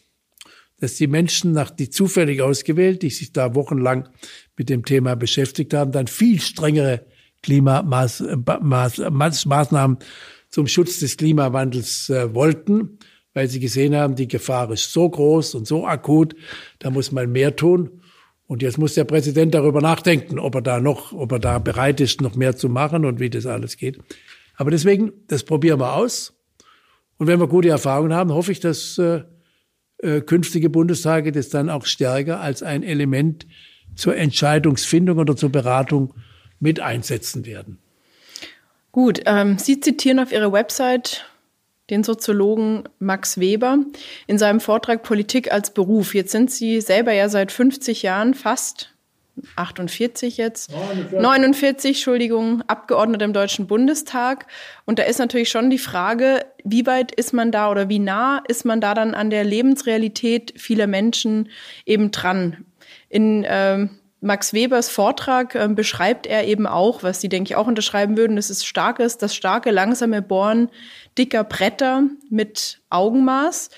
S1: dass die Menschen, nach die zufällig ausgewählt, die sich da wochenlang mit dem Thema beschäftigt haben, dann viel strengere Klimamaßnahmen zum Schutz des Klimawandels äh, wollten, weil sie gesehen haben, die Gefahr ist so groß und so akut, da muss man mehr tun. Und jetzt muss der Präsident darüber nachdenken, ob er da noch, ob er da bereit ist, noch mehr zu machen und wie das alles geht. Aber deswegen, das probieren wir aus. Und wenn wir gute Erfahrungen haben, hoffe ich, dass äh, äh, künftige Bundestage das dann auch stärker als ein Element zur Entscheidungsfindung oder zur Beratung mit einsetzen werden.
S2: Gut, ähm, Sie zitieren auf Ihrer Website den Soziologen Max Weber in seinem Vortrag Politik als Beruf. Jetzt sind Sie selber ja seit 50 Jahren fast 48 jetzt, 49. 49, Entschuldigung, Abgeordnete im Deutschen Bundestag. Und da ist natürlich schon die Frage, wie weit ist man da oder wie nah ist man da dann an der Lebensrealität vieler Menschen eben dran? In ähm, Max Webers Vortrag äh, beschreibt er eben auch, was Sie, denke ich, auch unterschreiben würden, das ist starkes, das starke, langsame Bohren dicker Bretter mit Augenmaß.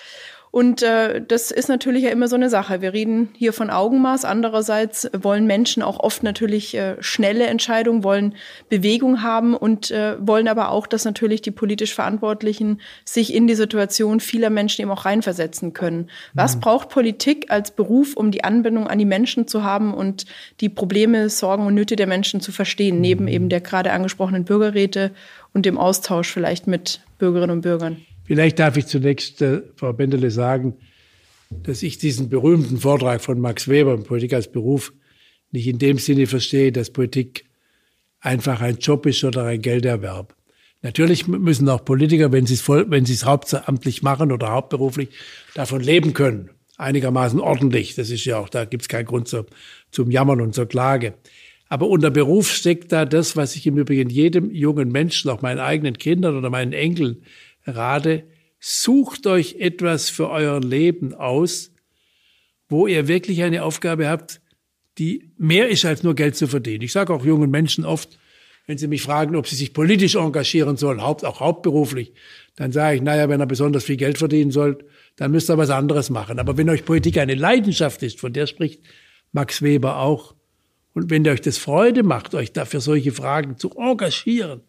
S2: Und äh, das ist natürlich ja immer so eine Sache. Wir reden hier von Augenmaß. Andererseits wollen Menschen auch oft natürlich äh, schnelle Entscheidungen, wollen Bewegung haben und äh, wollen aber auch, dass natürlich die politisch Verantwortlichen sich in die Situation vieler Menschen eben auch reinversetzen können. Was mhm. braucht Politik als Beruf, um die Anbindung an die Menschen zu haben und die Probleme, Sorgen und Nöte der Menschen zu verstehen, mhm. neben eben der gerade angesprochenen Bürgerräte und dem Austausch vielleicht mit Bürgerinnen und Bürgern?
S1: Vielleicht darf ich zunächst, äh, Frau Bendele, sagen, dass ich diesen berühmten Vortrag von Max Weber, Politik als Beruf, nicht in dem Sinne verstehe, dass Politik einfach ein Job ist oder ein Gelderwerb. Natürlich müssen auch Politiker, wenn sie es hauptamtlich machen oder hauptberuflich, davon leben können. Einigermaßen ordentlich. Das ist ja auch, da gibt es keinen Grund zum, zum Jammern und zur Klage. Aber unter Beruf steckt da das, was ich im Übrigen jedem jungen Menschen, auch meinen eigenen Kindern oder meinen Enkeln rate, sucht euch etwas für euer Leben aus, wo ihr wirklich eine Aufgabe habt, die mehr ist als nur Geld zu verdienen. Ich sage auch jungen Menschen oft, wenn sie mich fragen, ob sie sich politisch engagieren sollen, haupt, auch hauptberuflich, dann sage ich, naja, wenn ihr besonders viel Geld verdienen sollt, dann müsst ihr was anderes machen. Aber wenn euch Politik eine Leidenschaft ist, von der spricht Max Weber auch, und wenn euch das Freude macht, euch dafür solche Fragen zu engagieren,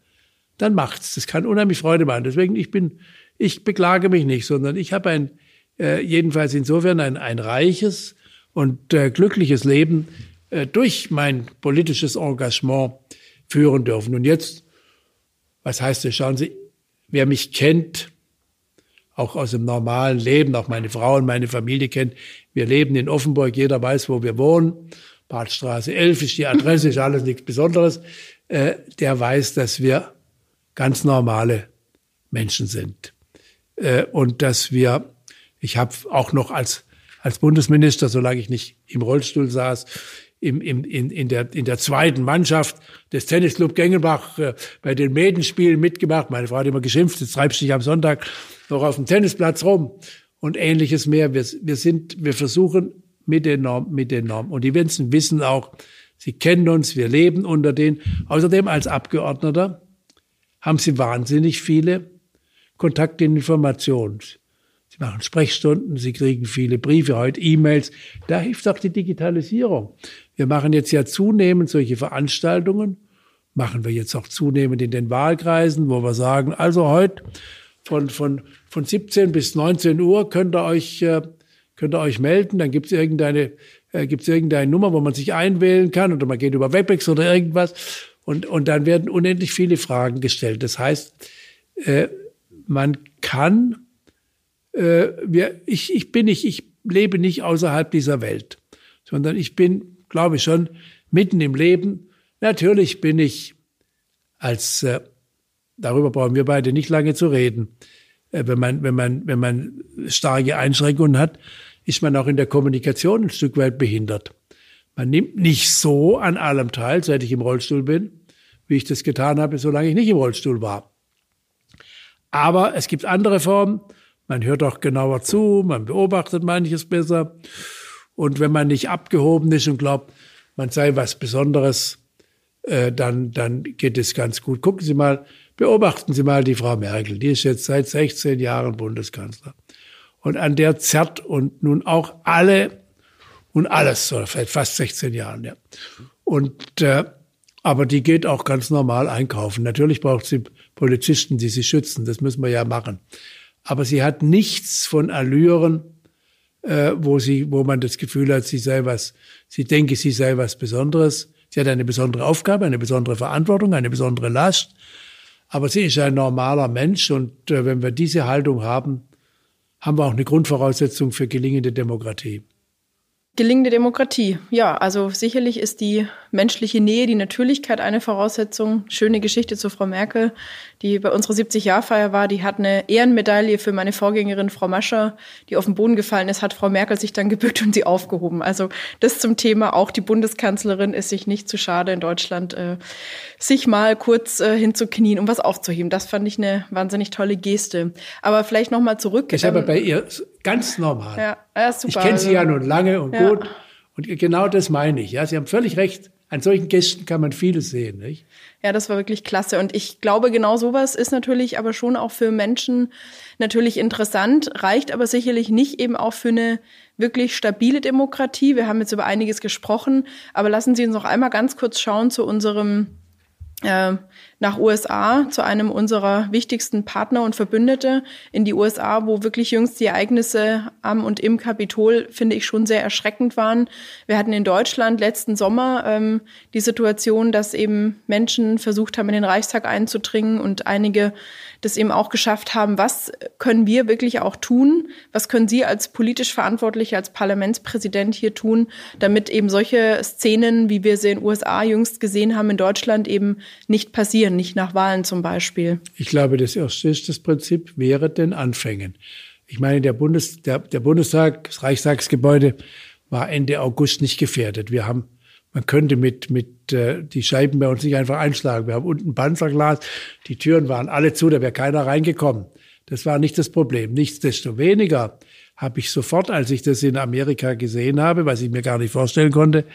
S1: dann macht's. Das kann unheimlich Freude machen. Deswegen, ich bin, ich beklage mich nicht, sondern ich habe ein, äh, jedenfalls insofern ein, ein reiches und äh, glückliches Leben äh, durch mein politisches Engagement führen dürfen. Und jetzt, was heißt das? Schauen Sie, wer mich kennt, auch aus dem normalen Leben, auch meine Frau und meine Familie kennt. Wir leben in Offenburg, jeder weiß, wo wir wohnen. Badstraße 11 ist die Adresse, ist alles nichts Besonderes. Äh, der weiß, dass wir ganz normale Menschen sind. Äh, und dass wir, ich habe auch noch als, als Bundesminister, solange ich nicht im Rollstuhl saß, im, im, in, in, der, in der zweiten Mannschaft des Tennisclub Gengenbach äh, bei den Mädenspielen mitgemacht. Meine Frau hat immer geschimpft, jetzt treibst du dich am Sonntag noch auf dem Tennisplatz rum und ähnliches mehr. Wir, wir sind, wir versuchen mit den Normen, mit den Normen. Und die Menschen wissen auch, sie kennen uns, wir leben unter denen. Außerdem als Abgeordneter haben sie wahnsinnig viele Kontakte und Informationen. Sie machen Sprechstunden, sie kriegen viele Briefe, heute E-Mails. Da hilft auch die Digitalisierung. Wir machen jetzt ja zunehmend solche Veranstaltungen, machen wir jetzt auch zunehmend in den Wahlkreisen, wo wir sagen, also heute von, von, von 17 bis 19 Uhr könnt ihr euch, äh, könnt ihr euch melden, dann gibt es irgendeine, äh, gibt's irgendeine Nummer, wo man sich einwählen kann oder man geht über Webex oder irgendwas Und, und dann werden unendlich viele Fragen gestellt. Das heißt, äh, man kann, äh, wir, ich, ich bin nicht, ich lebe nicht außerhalb dieser Welt, sondern ich bin, glaube ich, schon mitten im Leben. Natürlich bin ich als, äh, darüber brauchen wir beide nicht lange zu reden, äh, wenn man, wenn man, wenn man starke Einschränkungen hat, ist man auch in der Kommunikation ein Stück weit behindert. Man nimmt nicht so an allem teil, seit ich im Rollstuhl bin, wie ich das getan habe, solange ich nicht im Rollstuhl war. Aber es gibt andere Formen. Man hört auch genauer zu, man beobachtet manches besser. Und wenn man nicht abgehoben ist und glaubt, man sei was Besonderes, äh, dann, dann geht es ganz gut. Gucken Sie mal, beobachten Sie mal die Frau Merkel. Die ist jetzt seit 16 Jahren Bundeskanzler. Und an der zerrt und nun auch alle und alles, oder seit fast 16 Jahren, ja. Und, äh, aber die geht auch ganz normal einkaufen. Natürlich braucht sie Polizisten, die sie schützen. Das müssen wir ja machen. Aber sie hat nichts von Allüren, äh, wo sie, wo man das Gefühl hat, sie sei was, sie denke, sie sei was Besonderes. Sie hat eine besondere Aufgabe, eine besondere Verantwortung, eine besondere Last. Aber sie ist ein normaler Mensch und äh, wenn wir diese Haltung haben, haben wir auch eine Grundvoraussetzung für gelingende Demokratie.
S2: Gelingende Demokratie. Ja, also sicherlich ist die menschliche Nähe, die Natürlichkeit eine Voraussetzung. Schöne Geschichte zu Frau Merkel, die bei unserer 70-Jahr-Feier war. Die hat eine Ehrenmedaille für meine Vorgängerin Frau Mascher, die auf den Boden gefallen ist, hat Frau Merkel sich dann gebückt und sie aufgehoben. Also das zum Thema. Auch die Bundeskanzlerin ist sich nicht zu schade in Deutschland, äh, sich mal kurz äh, hinzuknien, um was aufzuheben. Das fand ich eine wahnsinnig tolle Geste. Aber vielleicht noch mal zurück.
S1: Ich ähm, habe bei ihr ganz normal. Ja, ja super. Ich kenne sie ja nun lange und ja. gut. Und genau das meine ich. Ja, Sie haben völlig recht. An solchen Gästen kann man vieles sehen, nicht?
S2: Ja, das war wirklich klasse. Und ich glaube, genau sowas ist natürlich aber schon auch für Menschen natürlich interessant, reicht aber sicherlich nicht eben auch für eine wirklich stabile Demokratie. Wir haben jetzt über einiges gesprochen, aber lassen Sie uns noch einmal ganz kurz schauen zu unserem äh, nach USA zu einem unserer wichtigsten Partner und Verbündete in die USA, wo wirklich jüngst die Ereignisse am und im Kapitol, finde ich, schon sehr erschreckend waren. Wir hatten in Deutschland letzten Sommer ähm, die Situation, dass eben Menschen versucht haben, in den Reichstag einzudringen und einige das eben auch geschafft haben. Was können wir wirklich auch tun? Was können Sie als politisch Verantwortliche, als Parlamentspräsident hier tun, damit eben solche Szenen, wie wir sie in USA jüngst gesehen haben, in Deutschland eben nicht passieren, nicht nach Wahlen zum Beispiel?
S1: Ich glaube, das erste ist das Prinzip wäre den Anfängen. Ich meine, der, Bundes, der, der Bundestag, das Reichstagsgebäude war Ende August nicht gefährdet. Wir haben man könnte mit, mit äh, die Scheiben bei uns nicht einfach einschlagen. Wir haben unten Panzerglas, die Türen waren alle zu, da wäre keiner reingekommen. Das war nicht das Problem. Nichtsdestoweniger habe ich sofort, als ich das in Amerika gesehen habe, was ich mir gar nicht vorstellen konnte,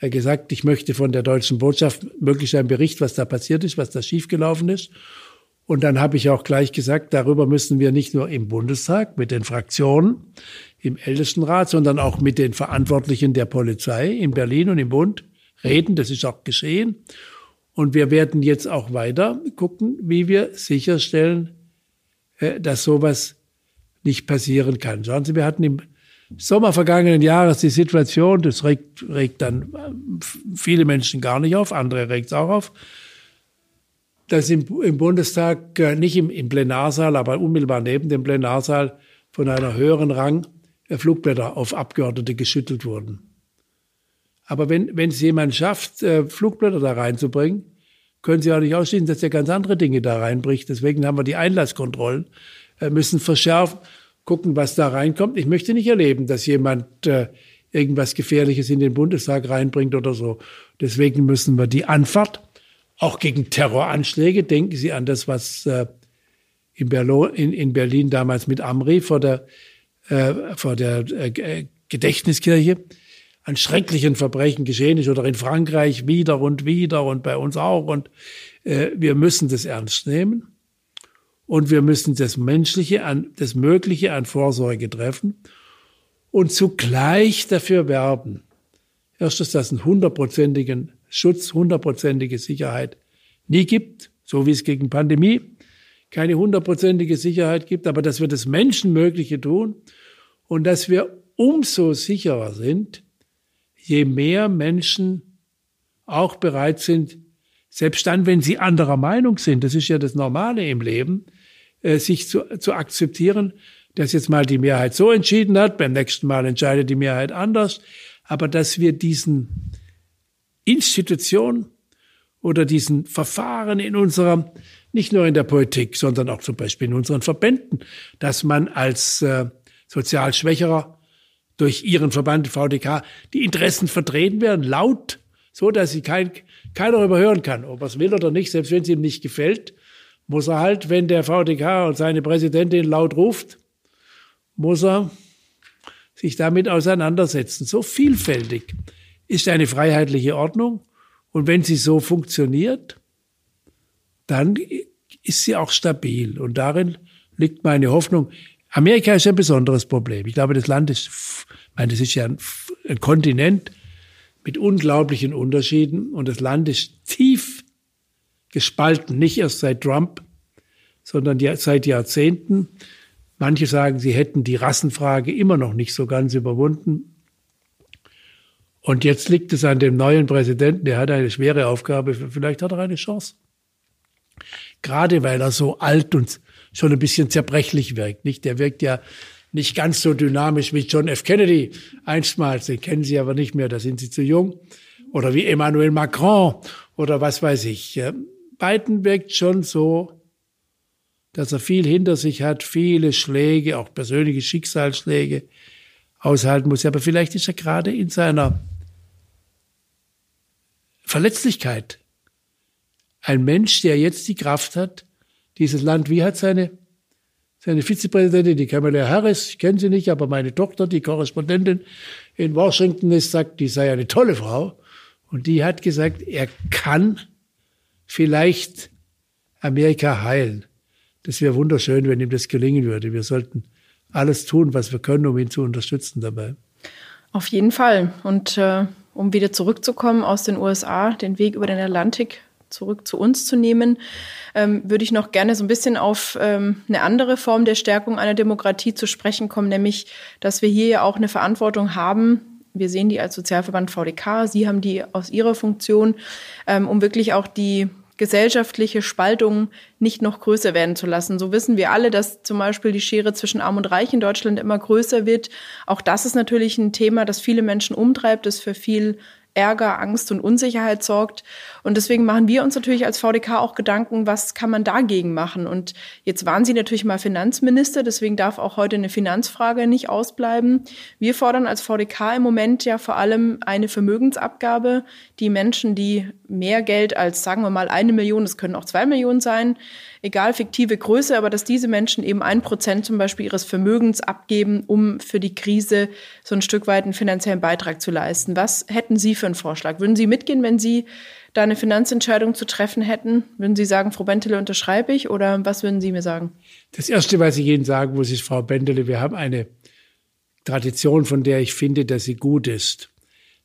S1: gesagt, ich möchte von der deutschen Botschaft möglichst einen Bericht, was da passiert ist, was da schiefgelaufen ist. Und dann habe ich auch gleich gesagt, darüber müssen wir nicht nur im Bundestag mit den Fraktionen, im Ältestenrat, sondern auch mit den Verantwortlichen der Polizei in Berlin und im Bund reden. Das ist auch geschehen. Und wir werden jetzt auch weiter gucken, wie wir sicherstellen, äh, dass sowas nicht passieren kann. Schauen Sie, wir hatten im Sommer vergangenen Jahres die Situation, das regt, regt dann äh, viele Menschen gar nicht auf, andere regt es auch auf, dass im, im Bundestag, äh, nicht im, im Plenarsaal, aber unmittelbar neben dem Plenarsaal von einer höheren Rang äh, Flugblätter auf Abgeordnete geschüttelt wurden. Aber wenn, wenn es jemand schafft, Flugblätter da reinzubringen, können Sie auch nicht ausschließen, dass er ganz andere Dinge da reinbricht. Deswegen haben wir die Einlasskontrollen, müssen verschärfen, gucken, was da reinkommt. Ich möchte nicht erleben, dass jemand äh, irgendwas Gefährliches in den Bundestag reinbringt oder so. Deswegen müssen wir die Anfahrt auch gegen Terroranschläge. Denken Sie an das, was äh, in, Berlo, in, in Berlin damals mit Amri vor der, äh, vor der äh, Gedächtniskirche an schrecklichen Verbrechen geschehen ist oder in Frankreich wieder und wieder und bei uns auch. Und äh, wir müssen das ernst nehmen und wir müssen das Menschliche an, das Mögliche an Vorsorge treffen und zugleich dafür werben. Erstens, dass einen hundertprozentigen Schutz, hundertprozentige Sicherheit nie gibt, so wie es gegen Pandemie keine hundertprozentige Sicherheit gibt, aber dass wir das Menschenmögliche tun und dass wir umso sicherer sind, je mehr Menschen auch bereit sind, selbst dann, wenn sie anderer Meinung sind, das ist ja das Normale im Leben, äh, sich zu, zu akzeptieren, dass jetzt mal die Mehrheit so entschieden hat, beim nächsten Mal entscheidet die Mehrheit anders, aber dass wir diesen Institutionen oder diesen Verfahren in unserer, nicht nur in der Politik, sondern auch zum Beispiel in unseren Verbänden, dass man als äh, sozial Schwächerer durch ihren Verband VDK die Interessen vertreten werden, laut, so dass sie kein, keiner überhören kann, ob er es will oder nicht, selbst wenn es ihm nicht gefällt, muss er halt, wenn der VDK und seine Präsidentin laut ruft, muss er sich damit auseinandersetzen. So vielfältig ist eine freiheitliche Ordnung. Und wenn sie so funktioniert, dann ist sie auch stabil. Und darin liegt meine Hoffnung. Amerika ist ein besonderes Problem. Ich glaube, das Land ist, ich meine, das ist ja ein, ein Kontinent mit unglaublichen Unterschieden. Und das Land ist tief gespalten, nicht erst seit Trump, sondern seit Jahrzehnten. Manche sagen, sie hätten die Rassenfrage immer noch nicht so ganz überwunden. Und jetzt liegt es an dem neuen Präsidenten, der hat eine schwere Aufgabe, vielleicht hat er eine Chance. Gerade weil er so alt und schon ein bisschen zerbrechlich wirkt, nicht? Der wirkt ja nicht ganz so dynamisch wie John F. Kennedy einstmals, den kennen Sie aber nicht mehr, da sind Sie zu jung. Oder wie Emmanuel Macron oder was weiß ich. Biden wirkt schon so dass er viel hinter sich hat, viele Schläge, auch persönliche Schicksalsschläge aushalten muss. Aber vielleicht ist er gerade in seiner Verletzlichkeit ein Mensch, der jetzt die Kraft hat, dieses Land, wie hat seine, seine Vizepräsidentin, die Kamala Harris, ich kenne sie nicht, aber meine Tochter, die Korrespondentin in Washington ist, sagt, die sei eine tolle Frau. Und die hat gesagt, er kann vielleicht Amerika heilen. Das wäre wunderschön, wenn ihm das gelingen würde. Wir sollten alles tun, was wir können, um ihn zu unterstützen dabei.
S2: Auf jeden Fall. Und äh, um wieder zurückzukommen aus den USA, den Weg über den Atlantik zurück zu uns zu nehmen, ähm, würde ich noch gerne so ein bisschen auf ähm, eine andere Form der Stärkung einer Demokratie zu sprechen kommen, nämlich, dass wir hier ja auch eine Verantwortung haben, wir sehen die als Sozialverband VDK, Sie haben die aus Ihrer Funktion, ähm, um wirklich auch die gesellschaftliche Spaltung nicht noch größer werden zu lassen. So wissen wir alle, dass zum Beispiel die Schere zwischen Arm und Reich in Deutschland immer größer wird. Auch das ist natürlich ein Thema, das viele Menschen umtreibt, das für viel Ärger, Angst und Unsicherheit sorgt. Und deswegen machen wir uns natürlich als VDK auch Gedanken, was kann man dagegen machen? Und jetzt waren Sie natürlich mal Finanzminister, deswegen darf auch heute eine Finanzfrage nicht ausbleiben. Wir fordern als VDK im Moment ja vor allem eine Vermögensabgabe, die Menschen, die mehr Geld als, sagen wir mal, eine Million, es können auch zwei Millionen sein, egal fiktive Größe, aber dass diese Menschen eben ein Prozent zum Beispiel ihres Vermögens abgeben, um für die Krise so ein Stück weit einen finanziellen Beitrag zu leisten. Was hätten Sie für einen Vorschlag? Würden Sie mitgehen, wenn Sie da eine Finanzentscheidung zu treffen hätten? Würden Sie sagen, Frau Bentele unterschreibe ich oder was würden Sie mir sagen?
S1: Das Erste, was ich Ihnen sagen muss, ist, Frau Bentele, wir haben eine Tradition, von der ich finde, dass sie gut ist.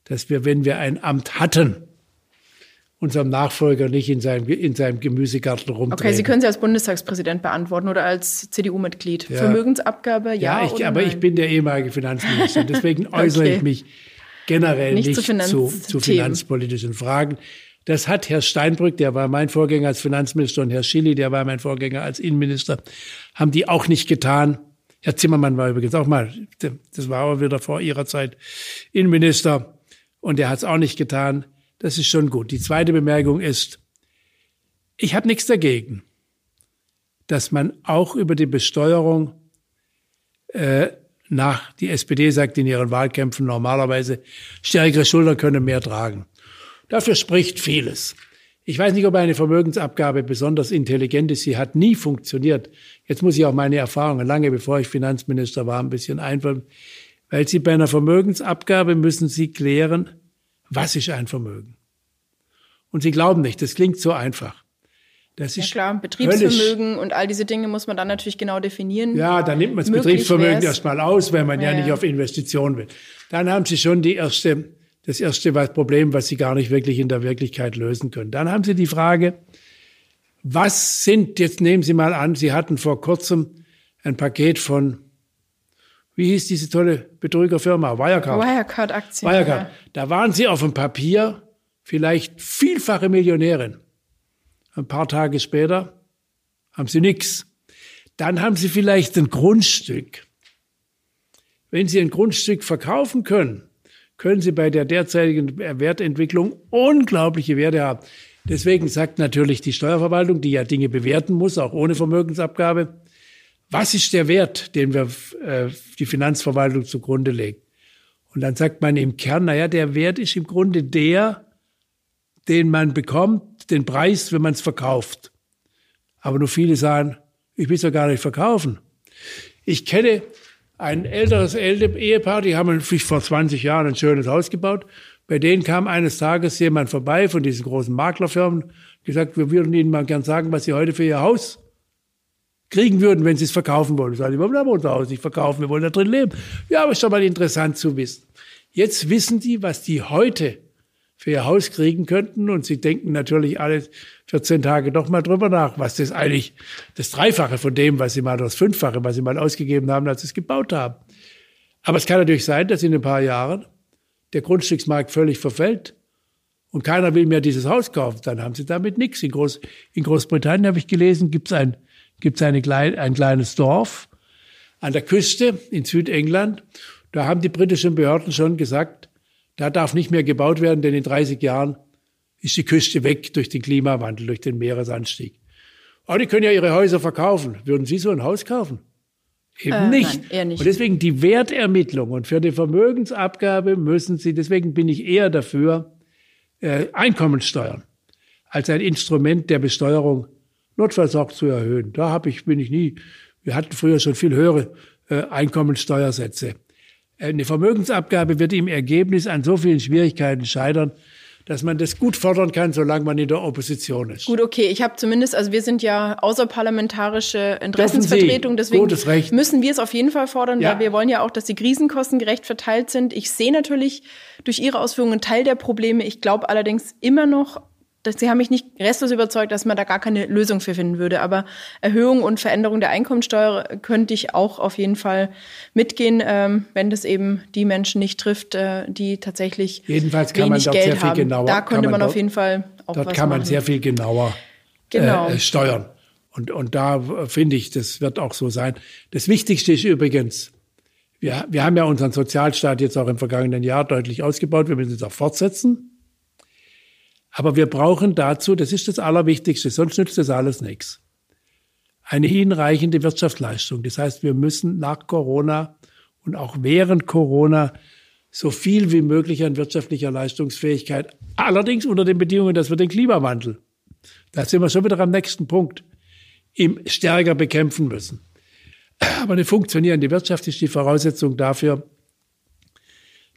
S1: Dass wir, wenn wir ein Amt hatten, unserem Nachfolger nicht in seinem, in seinem Gemüsegarten rumdrehen.
S2: Okay, Sie können sie als Bundestagspräsident beantworten oder als CDU-Mitglied. Ja. Vermögensabgabe, ja,
S1: ja ich, aber nein? ich bin der ehemalige Finanzminister. Deswegen äußere okay. ich mich generell nicht, nicht zu, Finanz zu, zu finanzpolitischen Fragen. Das hat Herr Steinbrück, der war mein Vorgänger als Finanzminister, und Herr Schilly, der war mein Vorgänger als Innenminister, haben die auch nicht getan. Herr Zimmermann war übrigens auch mal, das war aber wieder vor ihrer Zeit Innenminister, und der hat es auch nicht getan. Das ist schon gut. Die zweite Bemerkung ist, ich habe nichts dagegen, dass man auch über die Besteuerung äh, nach, die SPD sagt in ihren Wahlkämpfen normalerweise, stärkere Schultern können mehr tragen. Dafür spricht vieles. Ich weiß nicht, ob eine Vermögensabgabe besonders intelligent ist. Sie hat nie funktioniert. Jetzt muss ich auch meine Erfahrungen, lange bevor ich Finanzminister war, ein bisschen einführen. Weil Sie bei einer Vermögensabgabe müssen Sie klären, was ist ein Vermögen? Und Sie glauben nicht, das klingt so einfach.
S2: Das ist ja klar, Betriebsvermögen und all diese Dinge muss man dann natürlich genau definieren.
S1: Ja, dann nimmt man das Betriebsvermögen erstmal aus, wenn man ja, ja nicht auf Investitionen will. Dann haben Sie schon die erste, das erste Problem, was Sie gar nicht wirklich in der Wirklichkeit lösen können. Dann haben Sie die Frage, was sind, jetzt nehmen Sie mal an, Sie hatten vor kurzem ein Paket von wie hieß diese tolle Betrügerfirma? Wirecard.
S2: Wirecard-Aktien.
S1: Wirecard. Ja. Da waren sie auf dem Papier vielleicht vielfache Millionärin. Ein paar Tage später haben sie nichts. Dann haben sie vielleicht ein Grundstück. Wenn sie ein Grundstück verkaufen können, können sie bei der derzeitigen Wertentwicklung unglaubliche Werte haben. Deswegen sagt natürlich die Steuerverwaltung, die ja Dinge bewerten muss, auch ohne Vermögensabgabe, was ist der Wert, den wir äh, die Finanzverwaltung zugrunde legen? Und dann sagt man im Kern, naja, der Wert ist im Grunde der, den man bekommt, den Preis, wenn man es verkauft. Aber nur viele sagen, ich will es ja gar nicht verkaufen. Ich kenne ein älteres Ehepaar, die haben vor 20 Jahren ein schönes Haus gebaut. Bei denen kam eines Tages jemand vorbei von diesen großen Maklerfirmen, gesagt, wir würden Ihnen mal gern sagen, was Sie heute für Ihr Haus kriegen würden, wenn Sie es verkaufen wollen. Ich sage, wir wollen unser Haus nicht verkaufen, wir wollen da drin leben. Ja, aber ist doch mal interessant zu wissen. Jetzt wissen die, was die heute für ihr Haus kriegen könnten und sie denken natürlich alle 14 Tage doch mal drüber nach, was das eigentlich das Dreifache von dem, was sie mal das Fünffache, was sie mal ausgegeben haben, als sie es gebaut haben. Aber es kann natürlich sein, dass in ein paar Jahren der Grundstücksmarkt völlig verfällt und keiner will mehr dieses Haus kaufen. Dann haben sie damit nichts. In, Groß, in Großbritannien habe ich gelesen, gibt es ein, eine klein, ein kleines Dorf an der Küste in Südengland. Da haben die britischen Behörden schon gesagt, da darf nicht mehr gebaut werden, denn in 30 Jahren ist die Küste weg durch den Klimawandel, durch den Meeresanstieg. Aber die können ja ihre Häuser verkaufen. Würden Sie so ein Haus kaufen? Eben äh, nicht. Nein, eher nicht. Und deswegen die Wertermittlung und für die Vermögensabgabe müssen Sie, deswegen bin ich eher dafür, äh, Einkommensteuern als ein Instrument der Besteuerung notfalls auch zu erhöhen. Da habe ich, bin ich nie, wir hatten früher schon viel höhere äh, Einkommensteuersätze. Eine Vermögensabgabe wird im Ergebnis an so vielen Schwierigkeiten scheitern, dass man das gut fordern kann, solange man in der Opposition ist.
S2: Gut, okay. Ich habe zumindest, also wir sind ja außerparlamentarische Interessensvertretung, deswegen müssen wir es auf jeden Fall fordern, ja. weil wir wollen ja auch, dass die Krisenkosten gerecht verteilt sind. Ich sehe natürlich durch Ihre Ausführungen einen Teil der Probleme. Ich glaube allerdings immer noch sie haben mich nicht restlos überzeugt, dass man da gar keine Lösung für finden würde. Aber Erhöhung und Veränderung der Einkommensteuer könnte ich auch auf jeden Fall mitgehen, ähm, wenn das eben die Menschen nicht trifft, äh, die tatsächlich
S1: Jedenfalls kann wenig man Geld sehr viel haben. Genauer,
S2: da könnte man, man auf jeden Fall
S1: auch dort was kann man machen. sehr viel genauer genau. äh, steuern. Und, und da äh, finde ich, das wird auch so sein. Das Wichtigste ist übrigens, wir, wir haben ja unseren Sozialstaat jetzt auch im vergangenen Jahr deutlich ausgebaut. Wir müssen es auch fortsetzen. Aber wir brauchen dazu, das ist das Allerwichtigste, sonst nützt das alles nichts, eine hinreichende Wirtschaftsleistung. Das heißt, wir müssen nach Corona und auch während Corona so viel wie möglich an wirtschaftlicher Leistungsfähigkeit, allerdings unter den Bedingungen, dass wir den Klimawandel, da sind wir schon wieder am nächsten Punkt, im stärker bekämpfen müssen. Aber eine funktionierende Wirtschaft ist die Voraussetzung dafür,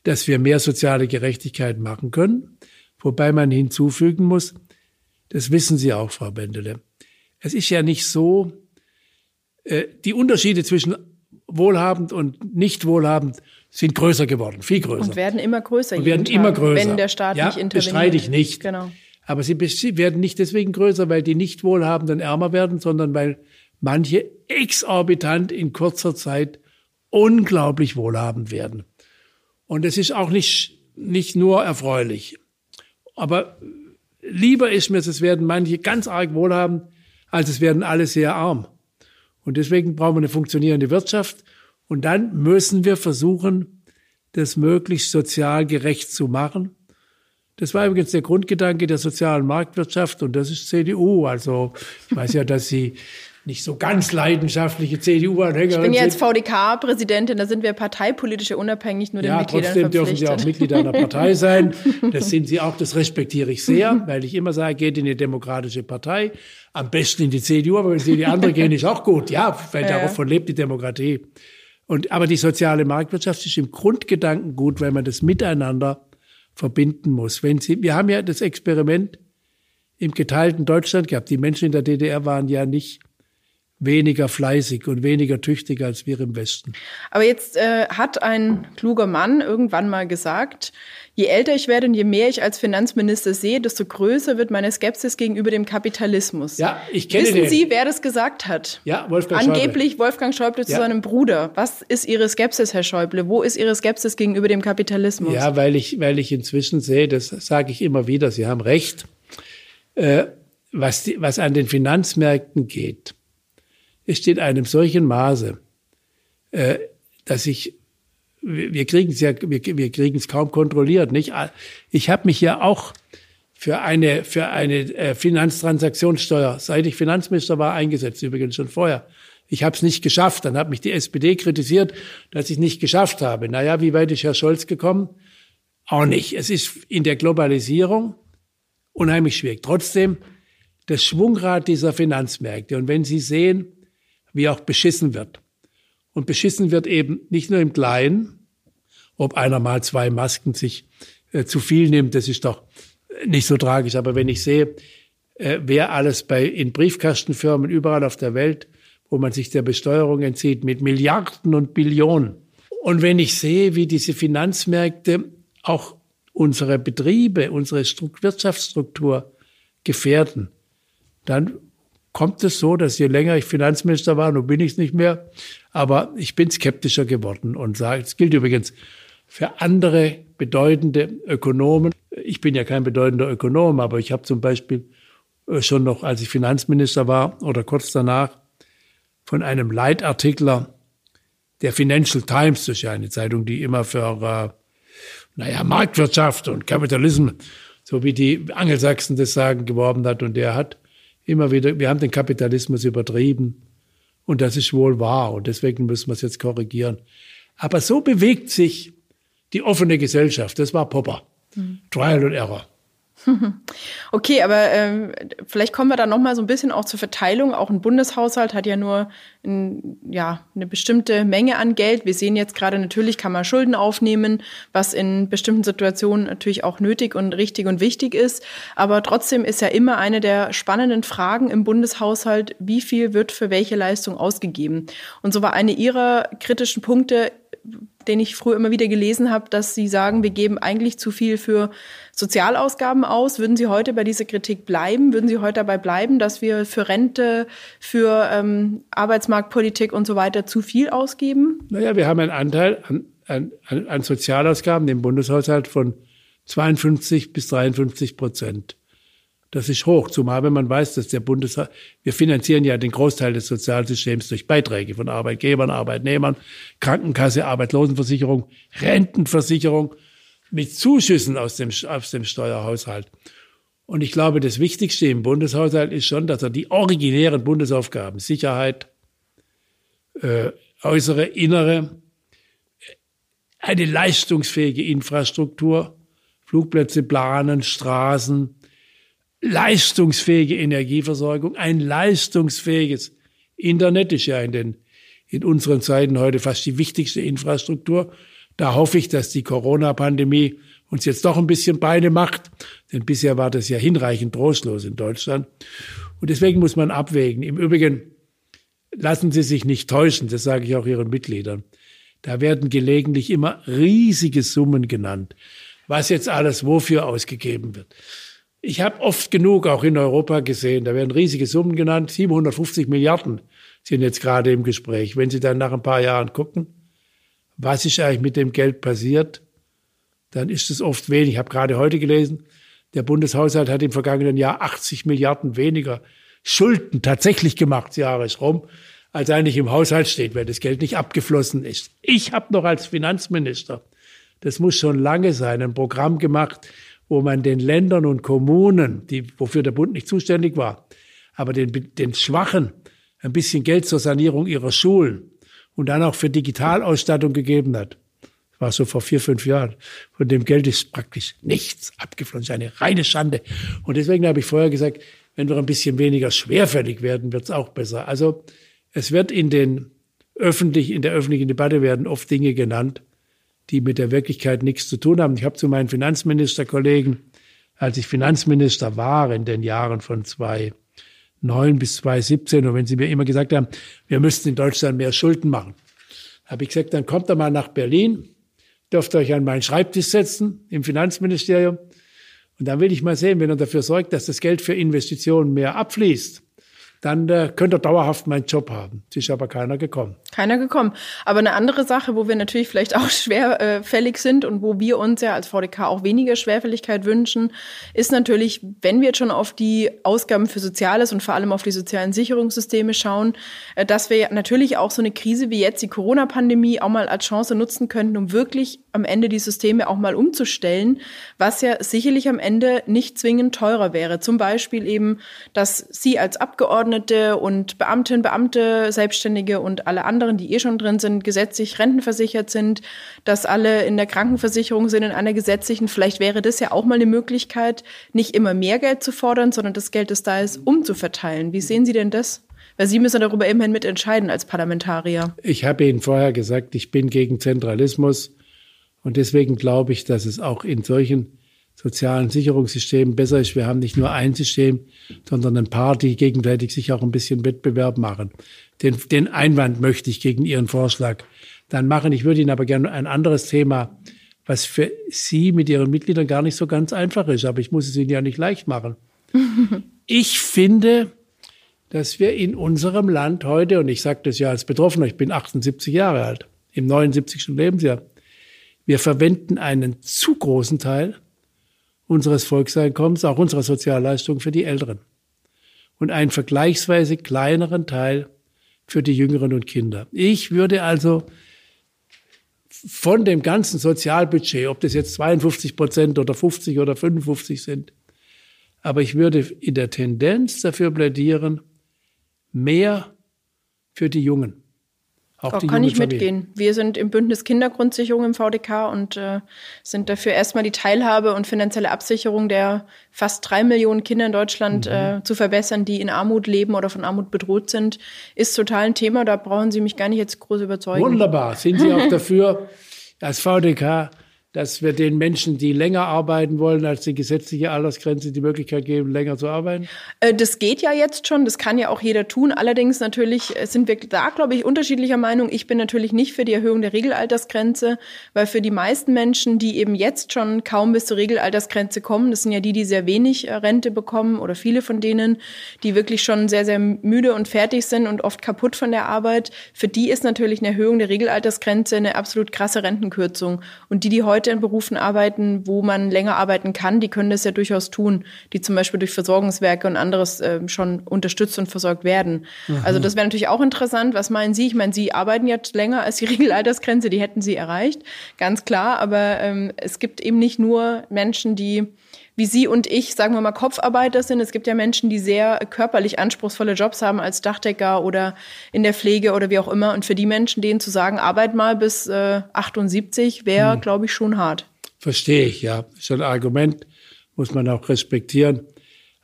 S1: dass wir mehr soziale Gerechtigkeit machen können Wobei man hinzufügen muss, das wissen Sie auch, Frau Bendele. Es ist ja nicht so, äh, die Unterschiede zwischen wohlhabend und nicht wohlhabend sind größer geworden, viel größer.
S2: Und werden immer größer.
S1: Und werden Tag, immer größer.
S2: Wenn der Staat ja, nicht interveniert.
S1: bestreite ich nicht. Genau. Aber sie werden nicht deswegen größer, weil die nicht Wohlhabenden ärmer werden, sondern weil manche exorbitant in kurzer Zeit unglaublich wohlhabend werden. Und es ist auch nicht, nicht nur erfreulich. Aber lieber ist mir, es werden manche ganz arg wohlhabend, als es werden alle sehr arm. Und deswegen brauchen wir eine funktionierende Wirtschaft. Und dann müssen wir versuchen, das möglichst sozial gerecht zu machen. Das war übrigens der Grundgedanke der sozialen Marktwirtschaft und das ist CDU. Also ich weiß ja, dass Sie nicht so ganz leidenschaftliche CDU-Anhängerin
S2: Ich bin jetzt VDK-Präsidentin, da sind wir parteipolitisch unabhängig, nur den ja, Mitgliedern trotzdem
S1: dürfen Sie auch Mitglied einer Partei sein. Das sind Sie auch, das respektiere ich sehr, weil ich immer sage, geht in eine demokratische Partei, am besten in die CDU, aber wenn Sie in die andere gehen, ist auch gut. Ja, weil ja. davon lebt die Demokratie. Und, aber die soziale Marktwirtschaft ist im Grundgedanken gut, weil man das miteinander verbinden muss. Wenn Sie, wir haben ja das Experiment im geteilten Deutschland gehabt. Die Menschen in der DDR waren ja nicht weniger fleißig und weniger tüchtig als wir im Westen.
S2: Aber jetzt äh, hat ein kluger Mann irgendwann mal gesagt, je älter ich werde und je mehr ich als Finanzminister sehe, desto größer wird meine Skepsis gegenüber dem Kapitalismus.
S1: Ja, ich kenne
S2: Wissen den. Sie, wer das gesagt hat?
S1: Ja, Wolfgang
S2: Schäuble. Angeblich Wolfgang Schäuble zu ja. seinem Bruder. Was ist Ihre Skepsis, Herr Schäuble? Wo ist Ihre Skepsis gegenüber dem Kapitalismus?
S1: Ja, weil ich, weil ich inzwischen sehe, das sage ich immer wieder, Sie haben recht, äh, was, die, was an den Finanzmärkten geht, es steht einem solchen Maße, äh, dass ich wir kriegen es ja, wir, wir kriegen es kaum kontrolliert, nicht? Ich habe mich ja auch für eine für eine äh, Finanztransaktionssteuer, seit ich Finanzminister war, eingesetzt. Übrigens schon vorher. Ich habe es nicht geschafft. Dann hat mich die SPD kritisiert, dass ich nicht geschafft habe. Naja, wie weit ist Herr Scholz gekommen? Auch nicht. Es ist in der Globalisierung unheimlich schwierig. Trotzdem das Schwungrad dieser Finanzmärkte. Und wenn Sie sehen, wie auch beschissen wird. Und beschissen wird eben nicht nur im Kleinen, ob einer mal zwei Masken sich äh, zu viel nimmt, das ist doch nicht so tragisch. Aber wenn ich sehe, äh, wer alles bei, in Briefkastenfirmen überall auf der Welt, wo man sich der Besteuerung entzieht, mit Milliarden und Billionen. Und wenn ich sehe, wie diese Finanzmärkte auch unsere Betriebe, unsere Wirtschaftsstruktur gefährden, dann kommt es so, dass je länger ich Finanzminister war, nun bin ich es nicht mehr, aber ich bin skeptischer geworden und sage, es gilt übrigens für andere bedeutende Ökonomen. Ich bin ja kein bedeutender Ökonom, aber ich habe zum Beispiel äh, schon noch, als ich Finanzminister war oder kurz danach, von einem Leitartikler der Financial Times, das ist ja eine Zeitung, die immer für, äh, naja, Marktwirtschaft und Kapitalismus, so wie die Angelsachsen das sagen, geworben hat. Und der hat immer wieder, wir haben den Kapitalismus übertrieben. Und das ist wohl wahr. Und deswegen müssen wir es jetzt korrigieren. Aber so bewegt sich die offene Gesellschaft. Das war Popper. Mhm. Trial and Error.
S2: Okay, aber ähm, vielleicht kommen wir da noch mal so ein bisschen auch zur Verteilung. Auch ein Bundeshaushalt hat ja nur ein, ja, eine bestimmte Menge an Geld. Wir sehen jetzt gerade natürlich kann man Schulden aufnehmen, was in bestimmten Situationen natürlich auch nötig und richtig und wichtig ist. Aber trotzdem ist ja immer eine der spannenden Fragen im Bundeshaushalt, wie viel wird für welche Leistung ausgegeben? Und so war eine Ihrer kritischen Punkte den ich früher immer wieder gelesen habe, dass Sie sagen, wir geben eigentlich zu viel für Sozialausgaben aus. Würden Sie heute bei dieser Kritik bleiben? Würden Sie heute dabei bleiben, dass wir für Rente, für ähm, Arbeitsmarktpolitik und so weiter zu viel ausgeben?
S1: Naja, wir haben einen Anteil an, an, an Sozialausgaben im Bundeshaushalt von 52 bis 53 Prozent. Das ist hoch, zumal wenn man weiß, dass der Bundeshaushalt, wir finanzieren ja den Großteil des Sozialsystems durch Beiträge von Arbeitgebern, Arbeitnehmern, Krankenkasse, Arbeitslosenversicherung, Rentenversicherung mit Zuschüssen aus dem, aus dem Steuerhaushalt. Und ich glaube, das Wichtigste im Bundeshaushalt ist schon, dass er die originären Bundesaufgaben, Sicherheit, äh, äußere, innere, eine leistungsfähige Infrastruktur, Flugplätze planen, Straßen, leistungsfähige Energieversorgung, ein leistungsfähiges Internet ist ja in den in unseren Zeiten heute fast die wichtigste Infrastruktur. Da hoffe ich, dass die Corona-Pandemie uns jetzt doch ein bisschen Beine macht, denn bisher war das ja hinreichend trostlos in Deutschland. Und deswegen muss man abwägen. Im Übrigen lassen Sie sich nicht täuschen, das sage ich auch Ihren Mitgliedern. Da werden gelegentlich immer riesige Summen genannt, was jetzt alles wofür ausgegeben wird. Ich habe oft genug auch in Europa gesehen, da werden riesige Summen genannt, 750 Milliarden sind jetzt gerade im Gespräch. Wenn Sie dann nach ein paar Jahren gucken, was ist eigentlich mit dem Geld passiert, dann ist es oft wenig. Ich habe gerade heute gelesen, der Bundeshaushalt hat im vergangenen Jahr 80 Milliarden weniger Schulden tatsächlich gemacht, jahres rum, als eigentlich im Haushalt steht, weil das Geld nicht abgeflossen ist. Ich habe noch als Finanzminister, das muss schon lange sein, ein Programm gemacht, wo man den Ländern und Kommunen, die, wofür der Bund nicht zuständig war, aber den, den Schwachen ein bisschen Geld zur Sanierung ihrer Schulen und dann auch für Digitalausstattung gegeben hat. Das war so vor vier, fünf Jahren. Von dem Geld ist praktisch nichts abgeflossen. eine reine Schande. Und deswegen habe ich vorher gesagt, wenn wir ein bisschen weniger schwerfällig werden, wird es auch besser. Also es wird in den öffentlich, in der öffentlichen Debatte werden oft Dinge genannt, die mit der Wirklichkeit nichts zu tun haben. Ich habe zu meinen Finanzministerkollegen, als ich Finanzminister war in den Jahren von 2009 bis 2017, und wenn sie mir immer gesagt haben, wir müssten in Deutschland mehr Schulden machen, habe ich gesagt, dann kommt er mal nach Berlin, dürft euch an meinen Schreibtisch setzen im Finanzministerium. Und dann will ich mal sehen, wenn er dafür sorgt, dass das Geld für Investitionen mehr abfließt, dann äh, könnt ihr dauerhaft meinen Job haben. Es ist aber keiner gekommen.
S2: Keiner gekommen. Aber eine andere Sache, wo wir natürlich vielleicht auch schwerfällig sind und wo wir uns ja als VDK auch weniger Schwerfälligkeit wünschen, ist natürlich, wenn wir jetzt schon auf die Ausgaben für Soziales und vor allem auf die sozialen Sicherungssysteme schauen, äh, dass wir natürlich auch so eine Krise wie jetzt die Corona-Pandemie auch mal als Chance nutzen könnten, um wirklich am Ende die Systeme auch mal umzustellen, was ja sicherlich am Ende nicht zwingend teurer wäre. Zum Beispiel eben, dass Sie als Abgeordnete und Beamtinnen, Beamte, Selbstständige und alle anderen, die eh schon drin sind, gesetzlich rentenversichert sind, dass alle in der Krankenversicherung sind, in einer gesetzlichen. Vielleicht wäre das ja auch mal eine Möglichkeit, nicht immer mehr Geld zu fordern, sondern das Geld, das da ist, umzuverteilen. Wie sehen Sie denn das? Weil Sie müssen darüber immerhin mitentscheiden als Parlamentarier.
S1: Ich habe Ihnen vorher gesagt, ich bin gegen Zentralismus. Und deswegen glaube ich, dass es auch in solchen sozialen Sicherungssystemen besser ist. Wir haben nicht nur ein System, sondern ein paar, die gegenseitig sich auch ein bisschen Wettbewerb machen. Den, den Einwand möchte ich gegen Ihren Vorschlag dann machen. Ich würde Ihnen aber gerne ein anderes Thema, was für Sie mit Ihren Mitgliedern gar nicht so ganz einfach ist, aber ich muss es Ihnen ja nicht leicht machen. ich finde, dass wir in unserem Land heute, und ich sage das ja als Betroffener, ich bin 78 Jahre alt, im 79. Lebensjahr, wir verwenden einen zu großen Teil unseres Volkseinkommens, auch unserer Sozialleistungen für die Älteren und einen vergleichsweise kleineren Teil für die Jüngeren und Kinder. Ich würde also von dem ganzen Sozialbudget, ob das jetzt 52 Prozent oder 50 oder 55 sind, aber ich würde in der Tendenz dafür plädieren, mehr für die Jungen.
S2: Auch da kann ich mitgehen. Wir sind im Bündnis Kindergrundsicherung im VDK und äh, sind dafür erstmal die Teilhabe und finanzielle Absicherung der fast drei Millionen Kinder in Deutschland mhm. äh, zu verbessern, die in Armut leben oder von Armut bedroht sind. Ist total ein Thema, da brauchen Sie mich gar nicht jetzt groß überzeugen.
S1: Wunderbar. Sind Sie auch dafür, als VDK dass wir den Menschen, die länger arbeiten wollen als die gesetzliche Altersgrenze, die Möglichkeit geben, länger zu arbeiten?
S2: Äh, das geht ja jetzt schon, das kann ja auch jeder tun. Allerdings natürlich äh, sind wir da, glaube ich, unterschiedlicher Meinung. Ich bin natürlich nicht für die Erhöhung der Regelaltersgrenze, weil für die meisten Menschen, die eben jetzt schon kaum bis zur Regelaltersgrenze kommen, das sind ja die, die sehr wenig äh, Rente bekommen oder viele von denen, die wirklich schon sehr, sehr müde und fertig sind und oft kaputt von der Arbeit, für die ist natürlich eine Erhöhung der Regelaltersgrenze eine absolut krasse Rentenkürzung. Und die, die heute Leute in Berufen arbeiten, wo man länger arbeiten kann, die können das ja durchaus tun, die zum Beispiel durch Versorgungswerke und anderes äh, schon unterstützt und versorgt werden. Mhm. Also das wäre natürlich auch interessant. Was meinen Sie? Ich meine, Sie arbeiten jetzt länger als die Regelaltersgrenze, die hätten Sie erreicht, ganz klar. Aber ähm, es gibt eben nicht nur Menschen, die wie Sie und ich, sagen wir mal, Kopfarbeiter sind. Es gibt ja Menschen, die sehr körperlich anspruchsvolle Jobs haben als Dachdecker oder in der Pflege oder wie auch immer. Und für die Menschen, denen zu sagen, arbeit mal bis äh, 78, wäre, hm. glaube ich, schon hart.
S1: Verstehe ich, ja. So ein Argument muss man auch respektieren.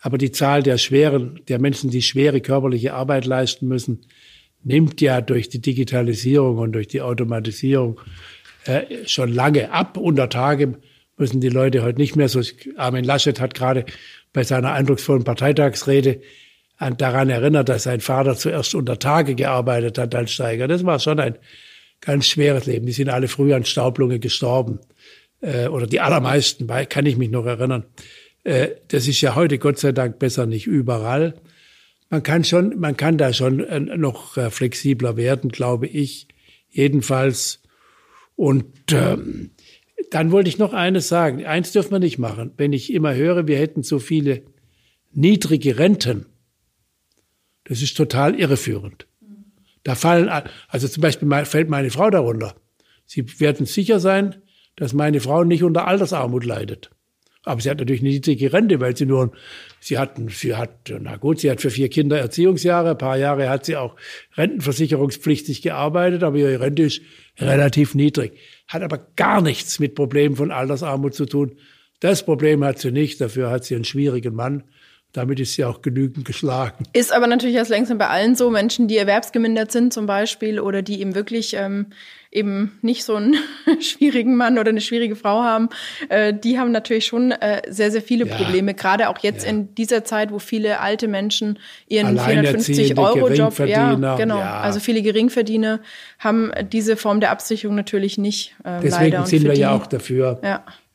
S1: Aber die Zahl der schweren, der Menschen, die schwere körperliche Arbeit leisten müssen, nimmt ja durch die Digitalisierung und durch die Automatisierung äh, schon lange ab. Unter Tage müssen die Leute heute nicht mehr so. Armin Laschet hat gerade bei seiner eindrucksvollen Parteitagsrede an, daran erinnert, dass sein Vater zuerst unter Tage gearbeitet hat als Steiger. Das war schon ein ganz schweres Leben. Die sind alle früh an Staublunge gestorben. Äh, oder die allermeisten, kann ich mich noch erinnern. Äh, das ist ja heute Gott sei Dank besser nicht überall. Man kann schon, man kann da schon äh, noch flexibler werden, glaube ich. Jedenfalls. Und ähm, dann wollte ich noch eines sagen. Eins dürfen wir nicht machen. Wenn ich immer höre, wir hätten so viele niedrige Renten, das ist total irreführend. Da fallen, also zum Beispiel fällt meine Frau darunter. Sie werden sicher sein, dass meine Frau nicht unter Altersarmut leidet. Aber sie hat natürlich eine niedrige Rente, weil sie nur, sie hat, sie hat, na gut, sie hat für vier Kinder Erziehungsjahre, ein paar Jahre hat sie auch rentenversicherungspflichtig gearbeitet, aber ihre Rente ist relativ niedrig. Hat aber gar nichts mit Problemen von Altersarmut zu tun. Das Problem hat sie nicht, dafür hat sie einen schwierigen Mann. Damit ist sie auch genügend geschlagen.
S2: Ist aber natürlich erst längst bei allen so, Menschen, die erwerbsgemindert sind zum Beispiel oder die eben wirklich ähm, eben nicht so einen schwierigen Mann oder eine schwierige Frau haben, äh, die haben natürlich schon äh, sehr, sehr viele ja. Probleme. Gerade auch jetzt ja. in dieser Zeit, wo viele alte Menschen ihren 450-Euro-Job, ja, genau, ja. also viele Geringverdiener haben diese Form der Absicherung natürlich nicht.
S1: Äh, Deswegen sind wir ja auch dafür.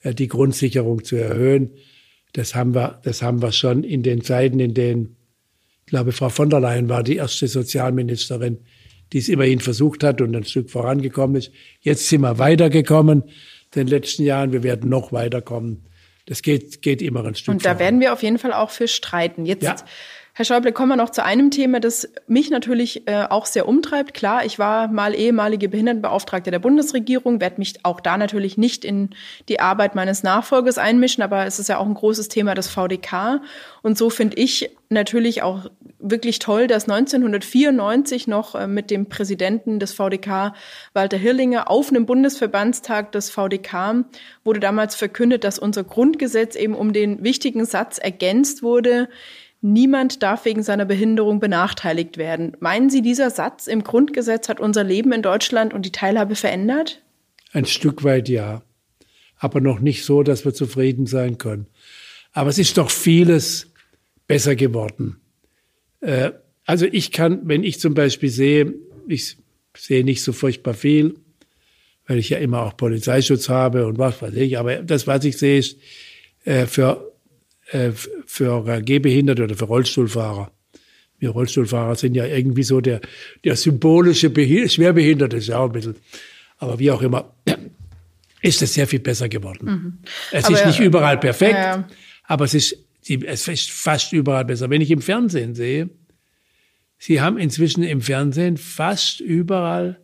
S1: Äh, die Grundsicherung zu erhöhen. Das haben wir, das haben wir schon in den Zeiten, in denen Ich glaube, Frau von der Leyen war die erste Sozialministerin, die es immerhin versucht hat und ein Stück vorangekommen ist. Jetzt sind wir weitergekommen in den letzten Jahren. Wir werden noch weiterkommen. Das geht, geht immer ein Stück
S2: Und da
S1: voran.
S2: werden wir auf jeden Fall auch für streiten. Jetzt
S1: Ja.
S2: Herr Schäuble, kommen wir noch zu einem Thema, das mich natürlich äh, auch sehr umtreibt. Klar, ich war mal ehemalige Behindertenbeauftragte der Bundesregierung, werde mich auch da natürlich nicht in die Arbeit meines Nachfolgers einmischen, aber es ist ja auch ein großes Thema des VDK. Und so finde ich natürlich auch wirklich toll, dass 1994 noch äh, mit dem Präsidenten des VDK, Walter Hirlinger, auf einem Bundesverbandstag des VDK wurde damals verkündet, dass unser Grundgesetz eben um den wichtigen Satz ergänzt wurde, Niemand darf wegen seiner Behinderung benachteiligt werden. Meinen Sie, dieser Satz im Grundgesetz hat unser Leben in Deutschland und die Teilhabe verändert?
S1: Ein Stück weit ja. Aber noch nicht so, dass wir zufrieden sein können. Aber es ist doch vieles besser geworden. Äh, also ich kann, wenn ich zum Beispiel sehe, ich sehe nicht so furchtbar viel, weil ich ja immer auch Polizeischutz habe und was weiß ich, aber das, was ich sehe, ist äh, für, äh, für Gehbehinderte oder für Rollstuhlfahrer. Wir Rollstuhlfahrer sind ja irgendwie so der, der symbolische Behi Schwerbehinderte, ist ja auch ein bisschen, aber wie auch immer, ist es sehr viel besser geworden. Es
S2: Aber,
S1: ist nicht überall perfekt,
S2: ja.
S1: aber es ist, es ist fast überall besser. Wenn ich im Fernsehen sehe, Sie haben inzwischen im Fernsehen fast überall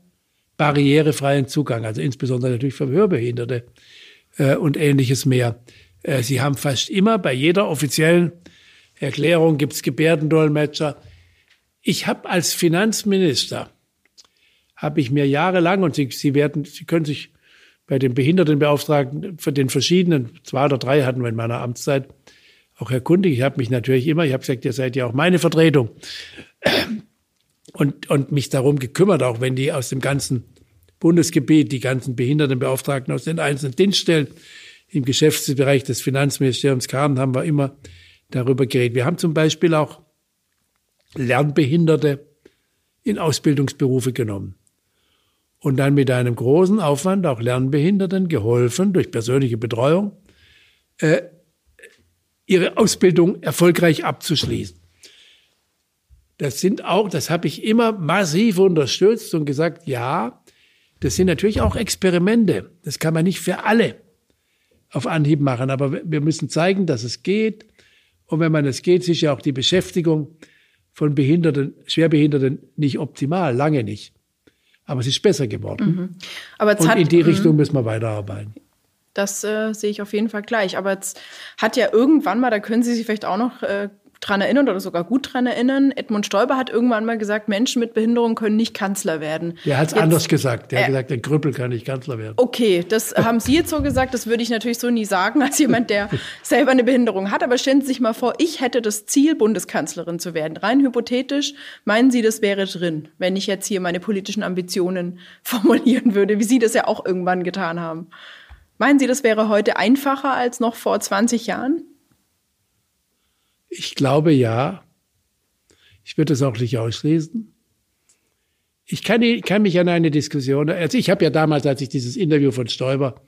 S1: barrierefreien Zugang, also insbesondere natürlich für Hörbehinderte äh, und ähnliches mehr. Äh, Sie haben fast immer bei jeder offiziellen Erklärung gibt's Gebärdendolmetscher. Ich habe als Finanzminister habe ich mir jahrelang und Sie, Sie werden, Sie können sich bei den Behindertenbeauftragten für den verschiedenen zwei oder drei hatten wir in meiner Amtszeit auch erkundigt. Ich habe mich natürlich immer, ich habe gesagt, ihr seid ja auch meine Vertretung und, und mich darum gekümmert, auch wenn die aus dem ganzen Bundesgebiet, die ganzen Behindertenbeauftragten aus den einzelnen Dienststellen im Geschäftsbereich des Finanzministeriums kamen, haben wir immer darüber geredet. Wir haben zum Beispiel auch Lernbehinderte in Ausbildungsberufe genommen und dann mit einem großen Aufwand auch Lernbehinderten geholfen, durch persönliche Betreuung, äh, ihre Ausbildung erfolgreich abzuschließen. Das sind auch, das habe ich immer massiv unterstützt und gesagt, ja, das sind natürlich auch Experimente. Das kann man nicht für alle auf Anhieb machen, aber wir müssen zeigen, dass es geht. Und wenn man es geht, ist ja auch die Beschäftigung von Behinderten, Schwerbehinderten nicht optimal, lange nicht. Aber es ist besser geworden.
S2: Aber jetzt
S1: Und
S2: hat,
S1: in die
S2: Mhm.
S1: Richtung müssen wir weiterarbeiten.
S2: Das äh, sehe ich auf jeden Fall gleich. Aber jetzt hat ja irgendwann mal, da können Sie sich vielleicht auch noch äh, dran erinnern oder sogar gut dran erinnern, Edmund Stoiber hat irgendwann mal gesagt, Menschen mit Behinderung können nicht Kanzler werden.
S1: Der hat es anders gesagt. Der
S2: äh,
S1: hat gesagt, der Krüppel kann nicht Kanzler werden.
S2: Okay, das haben Sie jetzt so gesagt, das würde ich natürlich so nie sagen, als jemand, der selber eine Behinderung hat. Aber stellen Sie sich mal vor, ich hätte das Ziel, Bundeskanzlerin zu werden. Rein hypothetisch, meinen Sie, das wäre drin, wenn ich jetzt hier meine politischen Ambitionen formulieren würde, wie Sie das ja auch irgendwann getan haben? Meinen Sie, das wäre heute einfacher als noch vor 20 Jahren?
S1: Ich glaube ja. Ich würde es auch nicht ausschließen. Ich kann, kann mich an eine Diskussion, also ich habe ja damals, als ich dieses Interview von Stoiber,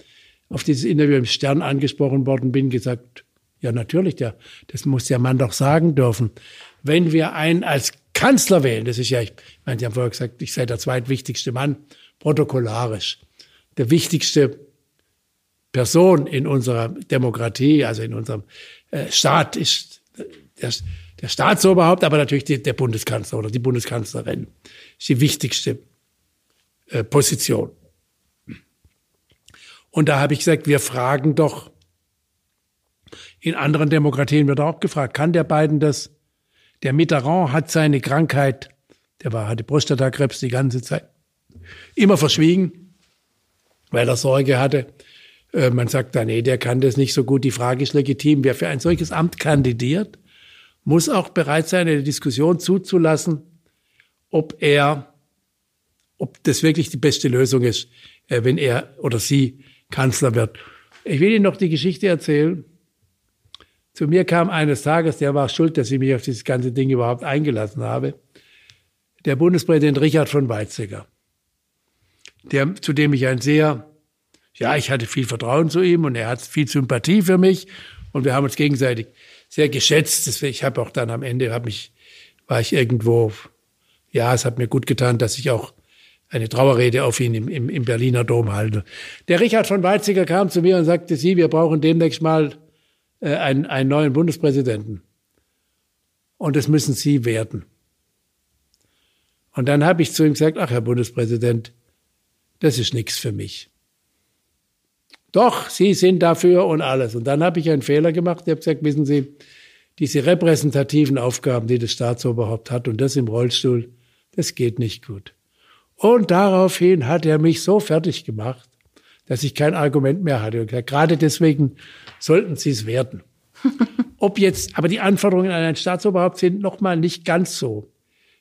S1: auf dieses Interview im Stern angesprochen worden bin, gesagt, ja natürlich, der, das muss der Mann doch sagen dürfen. Wenn wir einen als Kanzler wählen, das ist ja, ich meine, Sie haben vorher gesagt, ich sei der zweitwichtigste Mann, protokollarisch. Der wichtigste Person in unserer Demokratie, also in unserem äh, Staat ist der, der Staatsoberhaupt, aber natürlich die, der Bundeskanzler oder die Bundeskanzlerin ist die wichtigste äh, Position. Und da habe ich gesagt, wir fragen doch, in anderen Demokratien wird auch gefragt, kann der beiden das? Der Mitterrand hat seine Krankheit, der war, hatte Prostatakrebs die ganze Zeit, immer verschwiegen, weil er Sorge hatte. Äh, Man sagt da, nee, der kann das nicht so gut. Die Frage ist legitim. Wer für ein solches Amt kandidiert, muss auch bereit sein, eine Diskussion zuzulassen, ob er, ob das wirklich die beste Lösung ist, äh, wenn er oder sie Kanzler wird. Ich will Ihnen noch die Geschichte erzählen. Zu mir kam eines Tages, der war schuld, dass ich mich auf dieses ganze Ding überhaupt eingelassen habe, der Bundespräsident Richard von Weizsäcker, der, zu dem ich ein sehr, ja, ich hatte viel Vertrauen zu ihm und er hat viel Sympathie für mich und wir haben uns gegenseitig sehr geschätzt. Ich habe auch dann am Ende, habe mich war ich irgendwo, ja, es hat mir gut getan, dass ich auch eine Trauerrede auf ihn im, im, im Berliner Dom halte. Der Richard von Weizsäcker kam zu mir und sagte, Sie, wir brauchen demnächst mal äh, einen, einen neuen Bundespräsidenten. Und das müssen Sie werden. Und dann habe ich zu ihm gesagt, ach Herr Bundespräsident, das ist nichts für mich. Doch, Sie sind dafür und alles. Und dann habe ich einen Fehler gemacht. Ich habe gesagt, wissen Sie, diese repräsentativen Aufgaben, die das Staatsoberhaupt hat und das im Rollstuhl, das geht nicht gut. Und daraufhin hat er mich so fertig gemacht, dass ich kein Argument mehr hatte. Und gesagt, gerade deswegen sollten Sie es werden. Ob jetzt, aber die Anforderungen an ein Staatsoberhaupt sind nochmal nicht ganz so.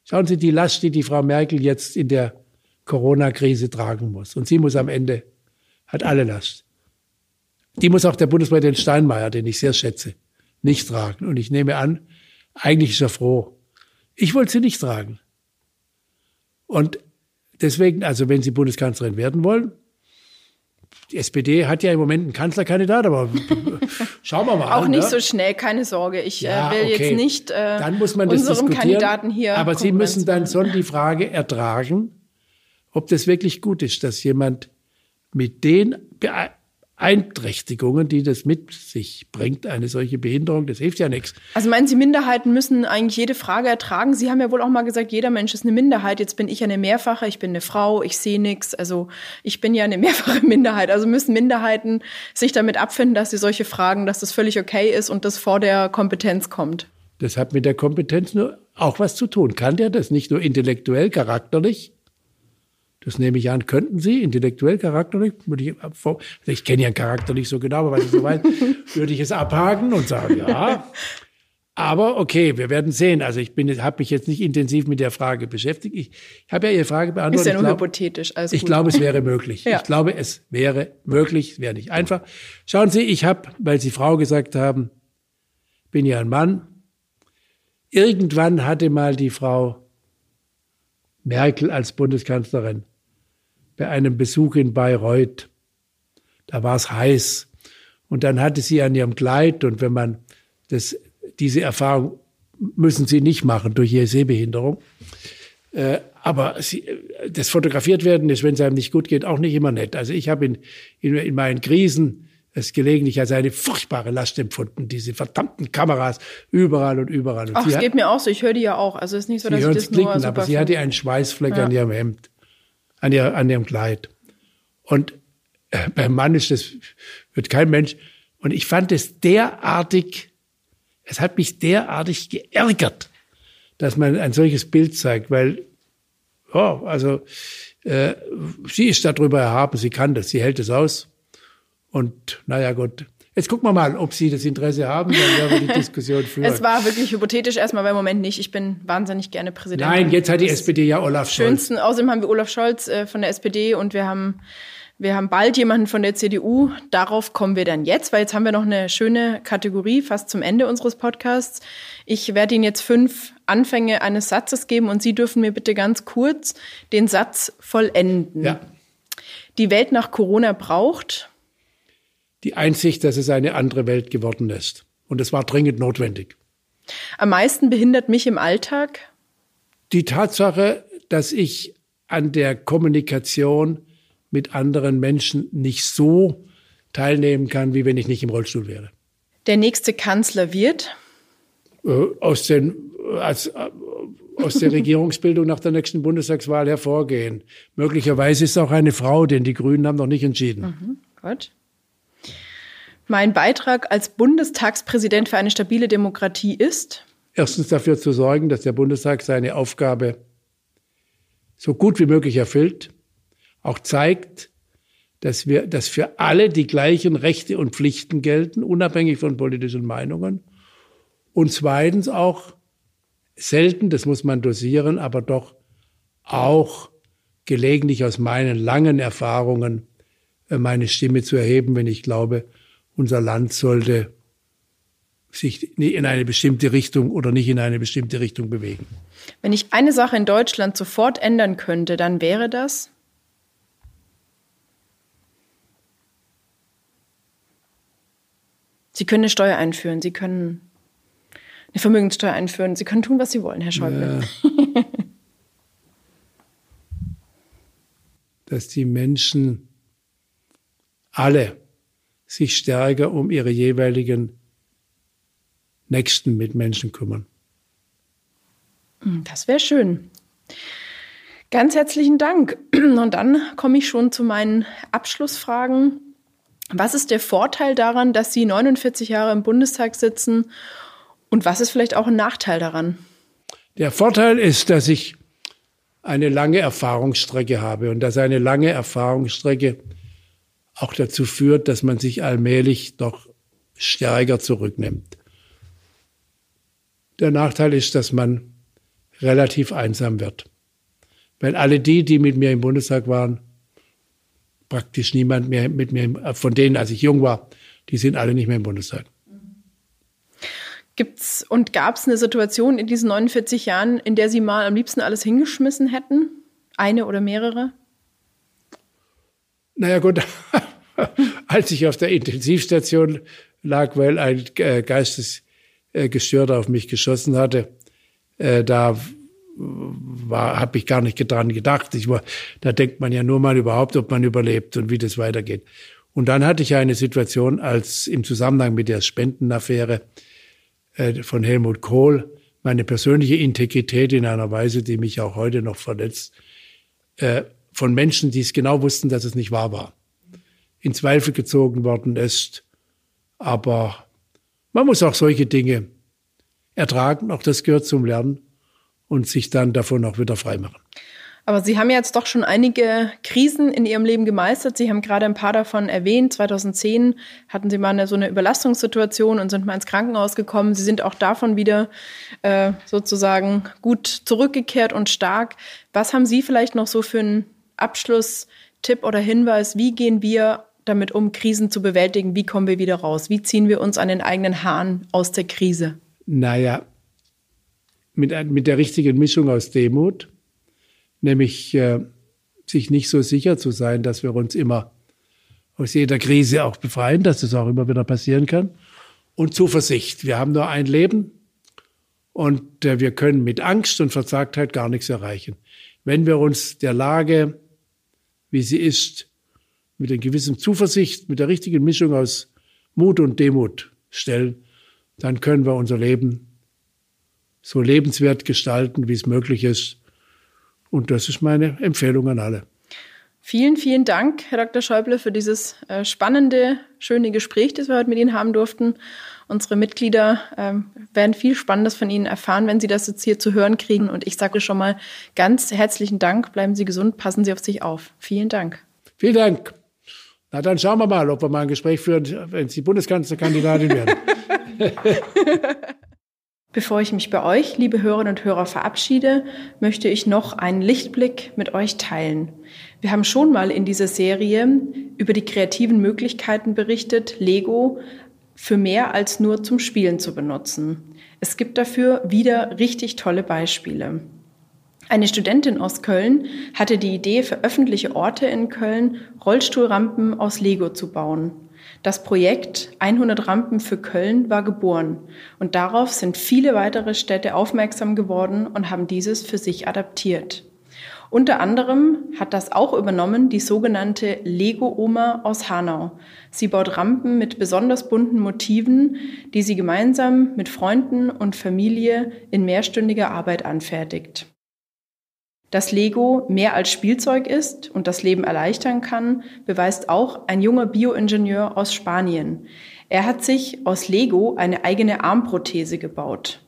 S1: Schauen Sie die Last, die die Frau Merkel jetzt in der Corona-Krise tragen muss. Und sie muss am Ende, hat alle Last. Die muss auch der Bundespräsident Steinmeier, den ich sehr schätze, nicht tragen. Und ich nehme an, eigentlich ist er froh. Ich wollte sie nicht tragen. Und deswegen, also wenn Sie Bundeskanzlerin werden wollen, die SPD hat ja im Moment einen Kanzlerkandidat, aber schauen wir mal.
S2: Auch an, nicht ne? so schnell, keine Sorge. Ich äh, ja, will okay. jetzt nicht äh,
S1: dann muss man
S2: unserem Kandidaten hier.
S1: Aber Sie müssen dann schon die Frage ertragen, ob das wirklich gut ist, dass jemand mit den Beeinträchtigungen, die das mit sich bringt, eine solche Behinderung, das hilft ja nichts.
S2: Also meinen Sie, Minderheiten müssen eigentlich jede Frage ertragen? Sie haben ja wohl auch mal gesagt, jeder Mensch ist eine Minderheit. Jetzt bin ich eine Mehrfache, ich bin eine Frau, ich sehe nichts. Also ich bin ja eine mehrfache Minderheit. Also müssen Minderheiten sich damit abfinden, dass sie solche Fragen, dass das völlig okay ist und das vor der Kompetenz kommt.
S1: Das hat mit der Kompetenz nur auch was zu tun. Kann der das nicht nur intellektuell, charakterlich? Das nehme ich an, könnten Sie intellektuell, charakterlich, würde ich, ich kenne Ihren Charakter nicht so genau, aber was ich so weiß, würde ich es abhaken und sagen, ja. Aber okay, wir werden sehen. Also ich bin, habe mich jetzt nicht intensiv mit der Frage beschäftigt. Ich, ich habe ja Ihre Frage beantwortet.
S2: Ist ja nur glaub, hypothetisch.
S1: Alles ich gut. glaube, es wäre möglich. ja. Ich glaube, es wäre möglich, wäre nicht einfach. Schauen Sie, ich habe, weil Sie Frau gesagt haben, bin ja ein Mann. Irgendwann hatte mal die Frau Merkel als Bundeskanzlerin bei einem Besuch in Bayreuth. Da war es heiß. Und dann hatte sie an ihrem Kleid, und wenn man das, diese Erfahrung müssen sie nicht machen durch ihre Sehbehinderung. Äh, aber sie, das fotografiert werden ist, wenn es einem nicht gut geht, auch nicht immer nett. Also ich habe in, in, in meinen Krisen es gelegentlich als eine furchtbare Last empfunden, diese verdammten Kameras überall und überall. Und
S2: Ach, es geht mir auch so, ich höre die ja auch. Also es ist nicht so, dass ich das klicken, nur super
S1: Aber sie hatte einen Schweißfleck ja. an ihrem Hemd an, ihr, an ihrem Kleid. Und äh, beim Mann ist das, wird kein Mensch. Und ich fand es derartig, es hat mich derartig geärgert, dass man ein solches Bild zeigt, weil, oh, also, äh, sie ist darüber erhaben, sie kann das, sie hält es aus. Und naja, gut, Jetzt gucken wir mal, ob Sie das Interesse haben, dann werden wir die Diskussion führen.
S2: Es war wirklich hypothetisch erstmal, weil im Moment nicht. Ich bin wahnsinnig gerne Präsident.
S1: Nein, jetzt hat die SPD ja Olaf Scholz.
S2: Schönsten, außerdem haben wir Olaf Scholz äh, von der SPD und wir haben wir haben bald jemanden von der CDU. Darauf kommen wir dann jetzt, weil jetzt haben wir noch eine schöne Kategorie fast zum Ende unseres Podcasts. Ich werde Ihnen jetzt fünf Anfänge eines Satzes geben und Sie dürfen mir bitte ganz kurz den Satz vollenden. Ja. Die Welt nach Corona braucht
S1: die Einsicht, dass es eine andere Welt geworden ist. Und es war dringend notwendig.
S2: Am meisten behindert mich im Alltag?
S1: Die Tatsache, dass ich an der Kommunikation mit anderen Menschen nicht so teilnehmen kann, wie wenn ich nicht im Rollstuhl wäre.
S2: Der nächste Kanzler wird?
S1: Äh, aus, den, als, äh, aus der Regierungsbildung nach der nächsten Bundestagswahl hervorgehen. Möglicherweise ist auch eine Frau, denn die Grünen haben noch nicht entschieden. Mhm, gut.
S2: Mein Beitrag als Bundestagspräsident für eine stabile Demokratie ist?
S1: Erstens dafür zu sorgen, dass der Bundestag seine Aufgabe so gut wie möglich erfüllt, auch zeigt, dass wir, dass für alle die gleichen Rechte und Pflichten gelten, unabhängig von politischen Meinungen. Und zweitens auch selten, das muss man dosieren, aber doch auch gelegentlich aus meinen langen Erfahrungen äh, meine Stimme zu erheben, wenn ich glaube, unser Land sollte sich in eine bestimmte Richtung oder nicht in eine bestimmte Richtung bewegen.
S2: Wenn ich eine Sache in Deutschland sofort ändern könnte, dann wäre das? Sie können eine Steuer einführen, Sie können eine Vermögenssteuer einführen. Sie können tun, was Sie wollen, Herr Schäuble. Ja.
S1: Dass die Menschen alle sich stärker um ihre jeweiligen nächsten Mitmenschen kümmern.
S2: Hm, das wäre schön. Ganz herzlichen Dank. Und dann komme ich schon zu meinen Abschlussfragen. Was ist der Vorteil daran, dass Sie 49 Jahre im Bundestag sitzen? Und was ist vielleicht auch ein Nachteil daran?
S1: Der Vorteil ist, dass ich eine lange Erfahrungsstrecke habe und dass eine lange Erfahrungsstrecke auch dazu führt, dass man sich allmählich doch stärker zurücknimmt. Der Nachteil ist, dass man relativ einsam wird. Weil alle die, die mit mir im Bundestag waren, praktisch niemand mehr mit mir, von denen, als ich jung war, die sind alle nicht mehr im Bundestag.
S2: Gibt's und gab es eine Situation in diesen 49 Jahren, in der Sie mal am liebsten alles hingeschmissen hätten? Eine oder mehrere?
S1: Naja gut, als ich auf der Intensivstation lag, weil ein äh, Geistesgestörter auf mich geschossen hatte, äh, da habe ich gar nicht dran gedacht. Ich war, da denkt man ja nur mal überhaupt, ob man überlebt und wie das weitergeht. Und dann hatte ich eine Situation, als im Zusammenhang mit der Spendenaffäre äh, von Helmut Kohl meine persönliche Integrität in einer Weise, die mich auch heute noch verletzt, äh, von Menschen, die es genau wussten, dass es nicht wahr war, in Zweifel gezogen worden ist. Aber man muss auch solche Dinge ertragen, auch das gehört zum Lernen und sich dann davon auch wieder freimachen.
S2: Aber Sie haben jetzt doch schon einige Krisen in Ihrem Leben gemeistert. Sie haben gerade ein paar davon erwähnt. 2010 hatten Sie mal eine, so eine Überlastungssituation und sind mal ins Krankenhaus gekommen. Sie sind auch davon wieder äh, sozusagen gut zurückgekehrt und stark. Was haben Sie vielleicht noch so für einen Abschlusstipp oder Hinweis? Wie gehen wir damit um, Krisen zu bewältigen? Wie kommen wir wieder raus? Wie ziehen wir uns an den eigenen Haaren aus der Krise?
S1: Naja, mit, mit der richtigen Mischung aus Demut, nämlich äh, sich nicht so sicher zu sein, dass wir uns immer aus jeder Krise auch befreien, dass das auch immer wieder passieren kann. Und Zuversicht. Wir haben nur ein Leben und äh, wir können mit Angst und Verzagtheit gar nichts erreichen. Wenn wir uns der Lage, wie sie ist, mit einer gewissen Zuversicht, mit der richtigen Mischung aus Mut und Demut stellen, dann können wir unser Leben so lebenswert gestalten, wie es möglich ist. Und das ist meine Empfehlung an alle.
S2: Vielen, vielen Dank, Herr Dr. Schäuble, für dieses äh, spannende, schöne Gespräch, das wir heute mit Ihnen haben durften. Unsere Mitglieder ähm, werden viel Spannendes von Ihnen erfahren, wenn Sie das jetzt hier zu hören kriegen. Und ich sage schon mal ganz herzlichen Dank. Bleiben Sie gesund, passen Sie auf sich auf. Vielen Dank.
S1: Vielen Dank. Na, dann schauen wir mal, ob wir mal ein Gespräch führen, wenn Sie Bundeskanzlerkandidatin werden.
S2: Bevor ich mich bei euch, liebe Hörerinnen und Hörer, verabschiede, möchte ich noch einen Lichtblick mit euch teilen. Wir haben schon mal in dieser Serie über die kreativen Möglichkeiten berichtet, Lego für mehr als nur zum Spielen zu benutzen. Es gibt dafür wieder richtig tolle Beispiele. Eine Studentin aus Köln hatte die Idee, für öffentliche Orte in Köln Rollstuhlrampen aus Lego zu bauen. Das Projekt 100 Rampen für Köln war geboren und darauf sind viele weitere Städte aufmerksam geworden und haben dieses für sich adaptiert. Unter anderem hat das auch übernommen die sogenannte Lego-Oma aus Hanau. Sie baut Rampen mit besonders bunten Motiven, die sie gemeinsam mit Freunden und Familie in mehrstündiger Arbeit anfertigt dass Lego mehr als Spielzeug ist und das Leben erleichtern kann, beweist auch ein junger Bioingenieur aus Spanien. Er hat sich aus Lego eine eigene Armprothese gebaut.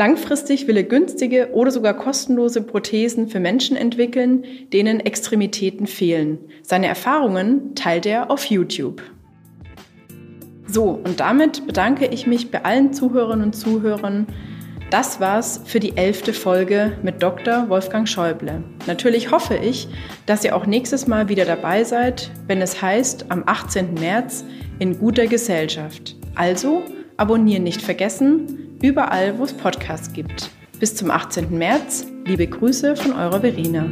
S2: Langfristig will er günstige oder sogar kostenlose Prothesen für Menschen entwickeln, denen Extremitäten fehlen. Seine Erfahrungen teilt er auf YouTube. So, und damit bedanke ich mich bei allen Zuhörerinnen und Zuhörern das war's für die elfte Folge mit Dr. Wolfgang Schäuble. Natürlich hoffe ich, dass ihr auch nächstes Mal wieder dabei seid, wenn es heißt, am 18. März in guter Gesellschaft. Also abonnieren nicht vergessen, überall, wo es Podcasts gibt. Bis zum 18. März, liebe Grüße von eurer Verena.